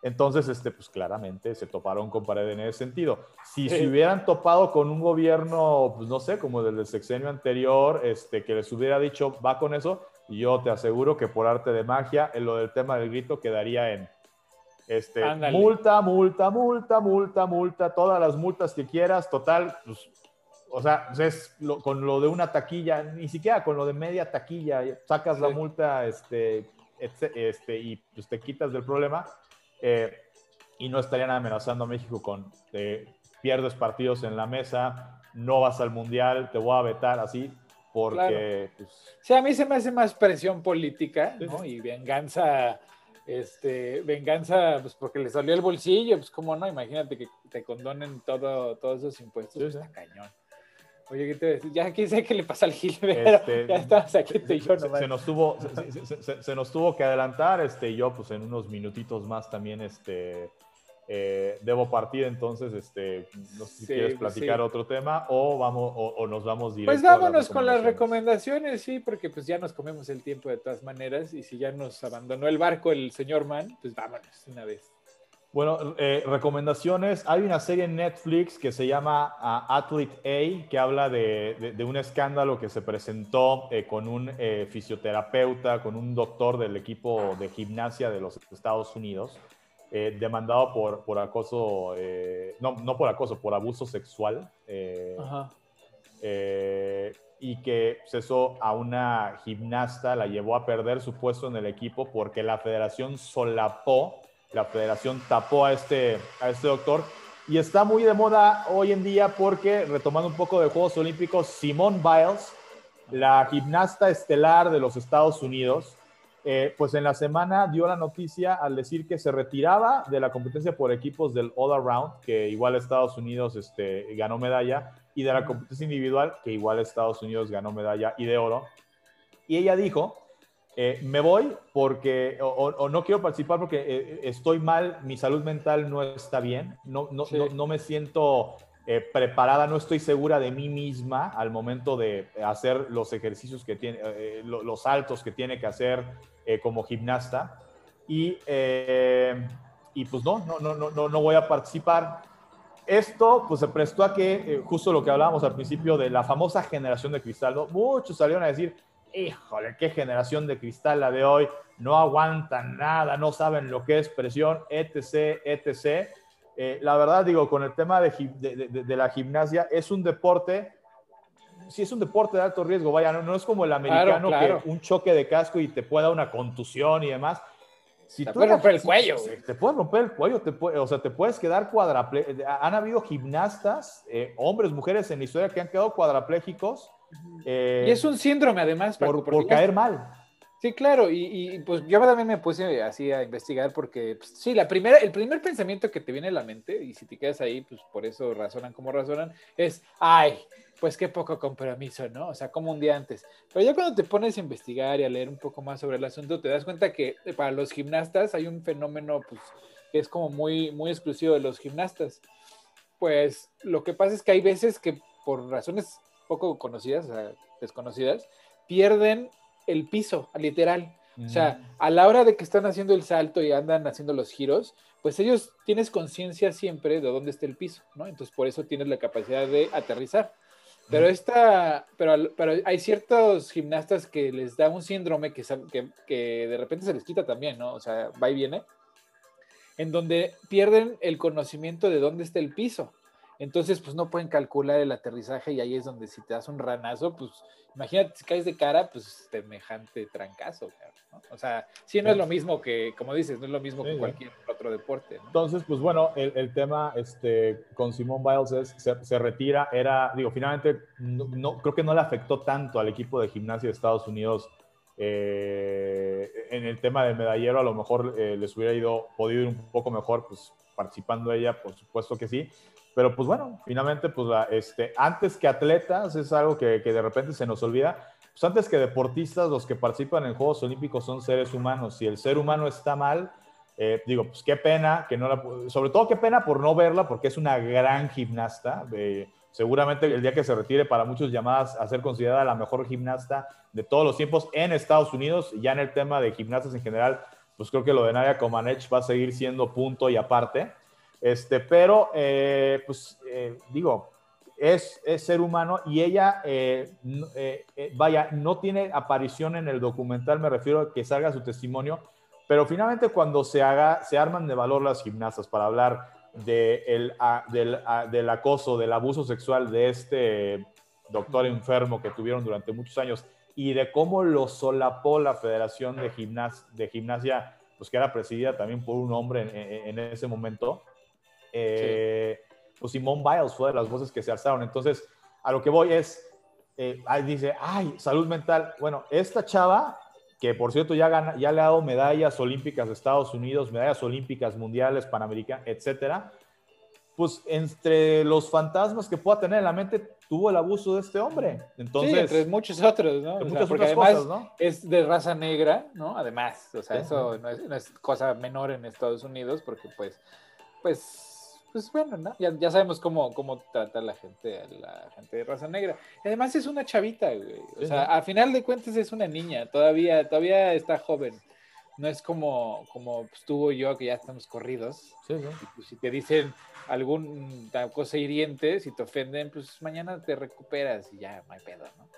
Entonces, este, pues claramente se toparon con pared en ese sentido. Si se hubieran topado con un gobierno, pues no sé, como del sexenio anterior, este, que les hubiera dicho, va con eso, yo te aseguro que por arte de magia, en lo del tema del grito quedaría en este, multa, multa, multa, multa, multa, todas las multas que quieras, total, pues o sea, es con lo de una taquilla, ni siquiera con lo de media taquilla, sacas la multa este, este, y pues te quitas del problema eh, y no estarían amenazando a México con eh, pierdes partidos en la mesa, no vas al mundial, te voy a vetar así, porque... Pues, sí, a mí se me hace más presión política ¿no? y venganza este, venganza, pues porque le salió el bolsillo, pues cómo no, imagínate que te condonen todo, todos esos impuestos, pues, está cañón. Oye, ¿qué te decir? Ya sé qué le pasa al Gilberto, este, ya estabas aquí y yo se, se, nos tuvo, se, se, nos tuvo que adelantar, este, yo pues en unos minutitos más también, este, eh, debo partir, entonces, este, no sé si quieres pues platicar otro tema o, vamos, o, nos vamos directo. Pues vámonos con las recomendaciones, sí, porque pues ya nos comemos el tiempo de todas maneras y si ya nos abandonó el barco el señor Man, pues vámonos una vez. Bueno, eh, recomendaciones. Hay una serie en Netflix que se llama uh, Athlete A, que habla de, de, un escándalo que se presentó eh, con un fisioterapeuta, con un doctor del equipo de gimnasia de los Estados Unidos. Eh, demandado por, por acoso, eh, no, no por acoso, por abuso sexual. Eh, y que cesó a una gimnasta, la llevó a perder su puesto en el equipo porque la federación solapó, la federación tapó a este, a este doctor. Y está muy de moda hoy en día porque, retomando un poco de Juegos Olímpicos, Simone Biles, la gimnasta estelar de los Estados Unidos, eh, pues en la semana dio la noticia al decir que se retiraba de la competencia por equipos del All Around, que igual Estados Unidos este, ganó medalla, y de la competencia individual, que igual Estados Unidos ganó medalla y de oro. Y ella dijo, eh, me voy porque, o, no quiero participar porque eh, estoy mal, mi salud mental no está bien, no, no, no, me siento preparada, no estoy segura de mí misma al momento de hacer los ejercicios que tiene, los saltos que tiene que hacer, eh, como gimnasta. Y, eh, y pues no, no, no, no, no voy a participar. Esto pues se prestó a que, eh, justo lo que hablábamos al principio de la famosa generación de cristal, muchos salieron a decir, híjole, qué generación de cristal la de hoy, no aguantan nada, no saben lo que es presión, etc., etc. la verdad, digo, con el tema de, de, de, la gimnasia, es un deporte si es un deporte de alto riesgo, vaya, no, es como el americano que un choque de casco y te puede dar una contusión y demás. Si te puede romper el cuello. te puede romper el cuello, te puede, o sea, te puedes quedar cuadrapléjico. Han habido gimnastas, eh, hombres, mujeres en la historia que han quedado cuadraplégicos. Eh, y es un síndrome además. por, por caer mal. Sí, claro, y, pues yo también me puse así a investigar porque, pues, sí, la primera, el primer pensamiento que te viene a la mente, y si te quedas ahí, pues por eso razonan como razonan, es, ay, pues qué poco compromiso, ¿no? O sea, como un día antes. Pero ya cuando te pones a investigar y a leer un poco más sobre el asunto, te das cuenta que eh, para los gimnastas hay un fenómeno, pues, que es como muy, muy exclusivo de los gimnastas. Pues lo que pasa es que hay veces que por razones poco conocidas, o sea, desconocidas, pierden el piso, literal. O sea, a la hora de que están haciendo el salto y andan haciendo los giros, pues ellos tienes conciencia siempre de dónde está el piso, ¿no? Entonces por eso tienes la capacidad de aterrizar. Pero esta, pero, pero hay ciertos gimnastas que les da un síndrome que, que, que de repente se les quita también, ¿no? O sea, va y viene, en donde pierden el conocimiento de dónde está el piso. Entonces, pues no pueden calcular el aterrizaje y ahí es donde si te das un ranazo, pues imagínate si caes de cara, pues semejante trancazo. O sea, sí no es lo mismo que, como dices, no es lo mismo que cualquier otro deporte. Entonces, pues bueno, el, tema este, con Simón Biles es, se, retira, era, digo, finalmente, no, creo que no le afectó tanto al equipo de gimnasia de Estados Unidos eh, en el tema del medallero, a lo mejor eh, les hubiera ido, podido ir un poco mejor, pues participando ella, por supuesto que sí, pero pues bueno, finalmente, pues este, antes que atletas, es algo que, que, de repente se nos olvida, pues antes que deportistas, los que participan en Juegos Olímpicos son seres humanos. Si el ser humano está mal, eh, digo, pues qué pena, que no la, sobre todo qué pena por no verla, porque es una gran gimnasta. seguramente el día que se retire, para muchos llamadas a ser considerada la mejor gimnasta de todos los tiempos en Estados Unidos. Ya en el tema de gimnastas en general, pues creo que lo de Nadia Comaneci va a seguir siendo punto y aparte. Este, pero, eh, pues, eh, digo, es, es, ser humano y ella, eh, vaya, no tiene aparición en el documental, me refiero a que salga su testimonio, pero finalmente cuando se haga, se arman de valor las gimnastas para hablar de el, del, del, acoso, del abuso sexual de este doctor enfermo que tuvieron durante muchos años y de cómo lo solapó la Federación de, Gimnas, de Gimnasia, pues que era presidida también por un hombre en, en ese momento eh, pues Simone Biles fue de las voces que se alzaron. Entonces, a lo que voy es, eh, dice, ay, salud mental. Bueno, esta chava que por cierto ya, gana, ya le ha dado medallas olímpicas de Estados Unidos, medallas olímpicas mundiales, panamericanas, etcétera, pues entre los fantasmas que pueda tener en la mente tuvo el abuso de este hombre. Entonces, sí, entre muchos otros, ¿no? porque además es de raza negra, ¿no? Además, o sea, eso no es, no es, cosa menor en Estados Unidos porque pues, pues pues bueno, ¿no? Ya, ya, sabemos cómo, cómo trata la gente a la gente de raza negra. además es una chavita, güey. O sea, a final de cuentas es una niña, todavía, todavía está joven. No es como, como pues, tú yo que ya estamos corridos. Sí, pues, si te dicen alguna cosa hiriente, si te ofenden, pues mañana te recuperas y ya, no hay pedo, ¿no?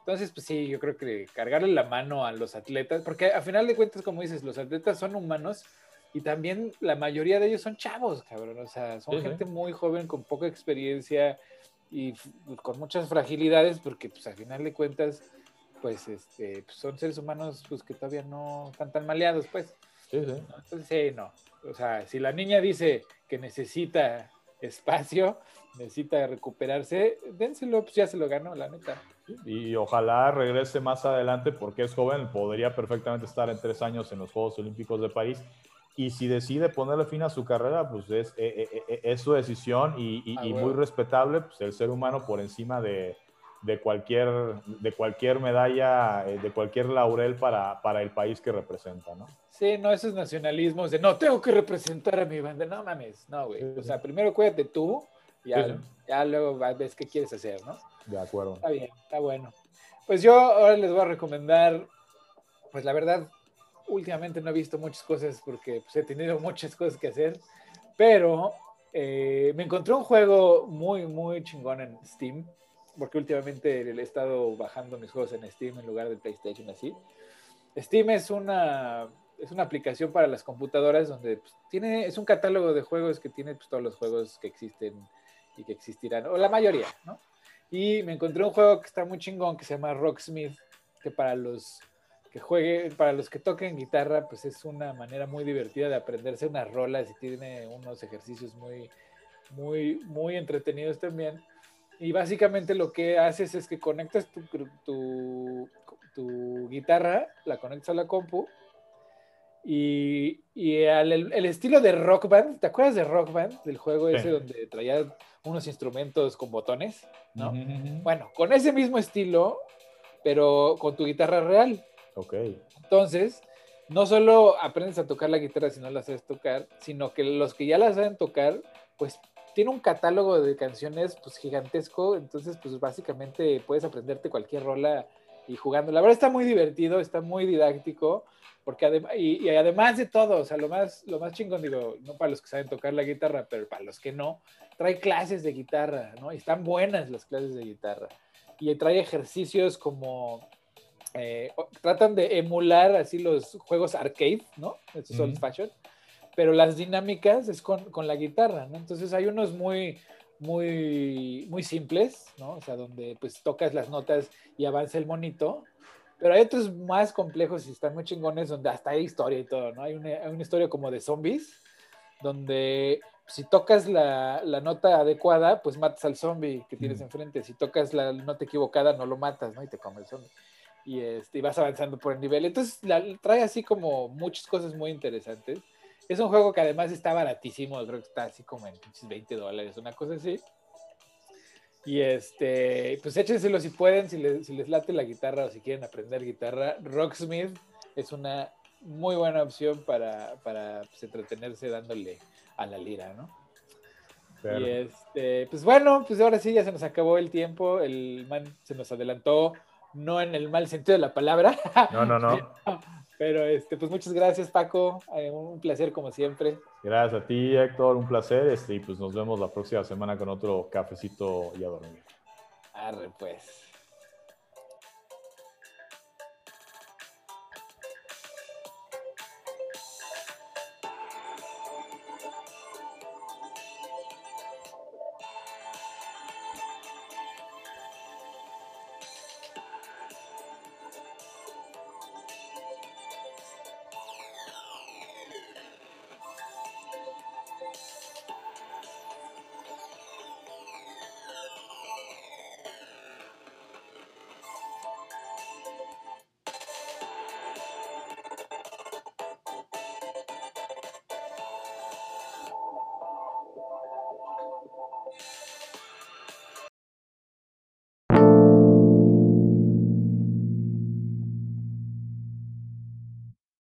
Entonces, pues sí, yo creo que cargarle la mano a los atletas, porque a final de cuentas, como dices, los atletas son humanos y también la mayoría de ellos son chavos, cabrón. O sea, son gente muy joven, con poca experiencia y con muchas fragilidades, porque pues al final de cuentas, pues este, pues, son seres humanos pues que todavía no están tan maleados, pues. Sí, sí. Entonces, sí, no. O sea, si la niña dice que necesita espacio, necesita recuperarse, dénselo, pues ya se lo ganó, la neta. Y ojalá regrese más adelante porque es joven, podría perfectamente estar en tres años en los Juegos Olímpicos de París y si decide ponerle fin a su carrera, pues es, eh, eh, eh, es, su decisión y, ah, muy respetable, pues el ser humano por encima de, de, cualquier, de cualquier medalla, de cualquier laurel para, para, el país que representa, ¿no? Sí, no esos nacionalismos de no, tengo que representar a mi banda, no mames, no, güey. O sea, primero cuídate tú, ya, ya luego ves qué quieres hacer, ¿no? De acuerdo. Está bien, está bueno. Pues yo ahora les voy a recomendar, pues la verdad, últimamente no he visto muchas cosas porque pues, he tenido muchas cosas que hacer, pero eh, me encontré un juego muy, muy chingón en Steam, porque últimamente he estado bajando mis juegos en Steam en lugar de PlayStation así. Steam es una, es una aplicación para las computadoras donde pues, tiene, es un catálogo de juegos que tiene pues, todos los juegos que existen y que existirán, o la mayoría, ¿no? Y me encontré un juego que está muy chingón que se llama Rocksmith, que para los que juegue, para los que toquen guitarra, pues es una manera muy divertida de aprenderse unas rolas y tiene unos ejercicios muy, muy, muy entretenidos también. Y básicamente lo que haces es que conectas tu, tu, tu guitarra, la conectas a la compu y, y el, estilo de rock band, ¿te acuerdas de rock band? Del juego ese donde traía unos instrumentos con botones, ¿no? Bueno, con ese mismo estilo, pero con tu guitarra real. Ok. Entonces, no solo aprendes a tocar la guitarra si no la sabes tocar, sino que los que ya la saben tocar, pues tiene un catálogo de canciones pues gigantesco, entonces pues básicamente puedes aprenderte cualquier rola y jugando. La verdad está muy divertido, está muy didáctico, porque además, y, además de todo, o sea, lo más, lo más chingón, digo, no para los que saben tocar la guitarra, pero para los que no, trae clases de guitarra, ¿no? Y están buenas las clases de guitarra. Y trae ejercicios como eh, tratan de emular así los juegos arcade, ¿no? Estos son fashion, pero las dinámicas es con, con, la guitarra, ¿no? Entonces hay unos muy, muy, muy simples, ¿no? O sea, donde pues tocas las notas y avanza el monito, pero hay otros más complejos y están muy chingones donde hasta hay historia y todo, ¿no? Hay una, hay una historia como de zombies, donde si tocas la, la, nota adecuada, pues matas al zombie que tienes enfrente. Si tocas la nota equivocada, no lo matas, ¿no? Y te come el zombie y, este, vas avanzando por el nivel. Entonces trae así como muchas cosas muy interesantes. Es un juego que además está baratísimo, creo que está así como en 20 dólares, una cosa así. Y este, pues échenselo si pueden, si les, si les late la guitarra o si quieren aprender guitarra. Rocksmith es una muy buena opción para, para pues, entretenerse dándole a la lira, ¿no? Y este, pues bueno, pues ahora sí ya se nos acabó el tiempo, el man se nos adelantó no en el mal sentido de la palabra. No, no, no. Pero este, pues muchas gracias, Paco. Eh, un placer como siempre. Gracias a ti, Héctor. Un placer. Este, y pues nos vemos la próxima semana con otro cafecito y a dormir. Arre, pues.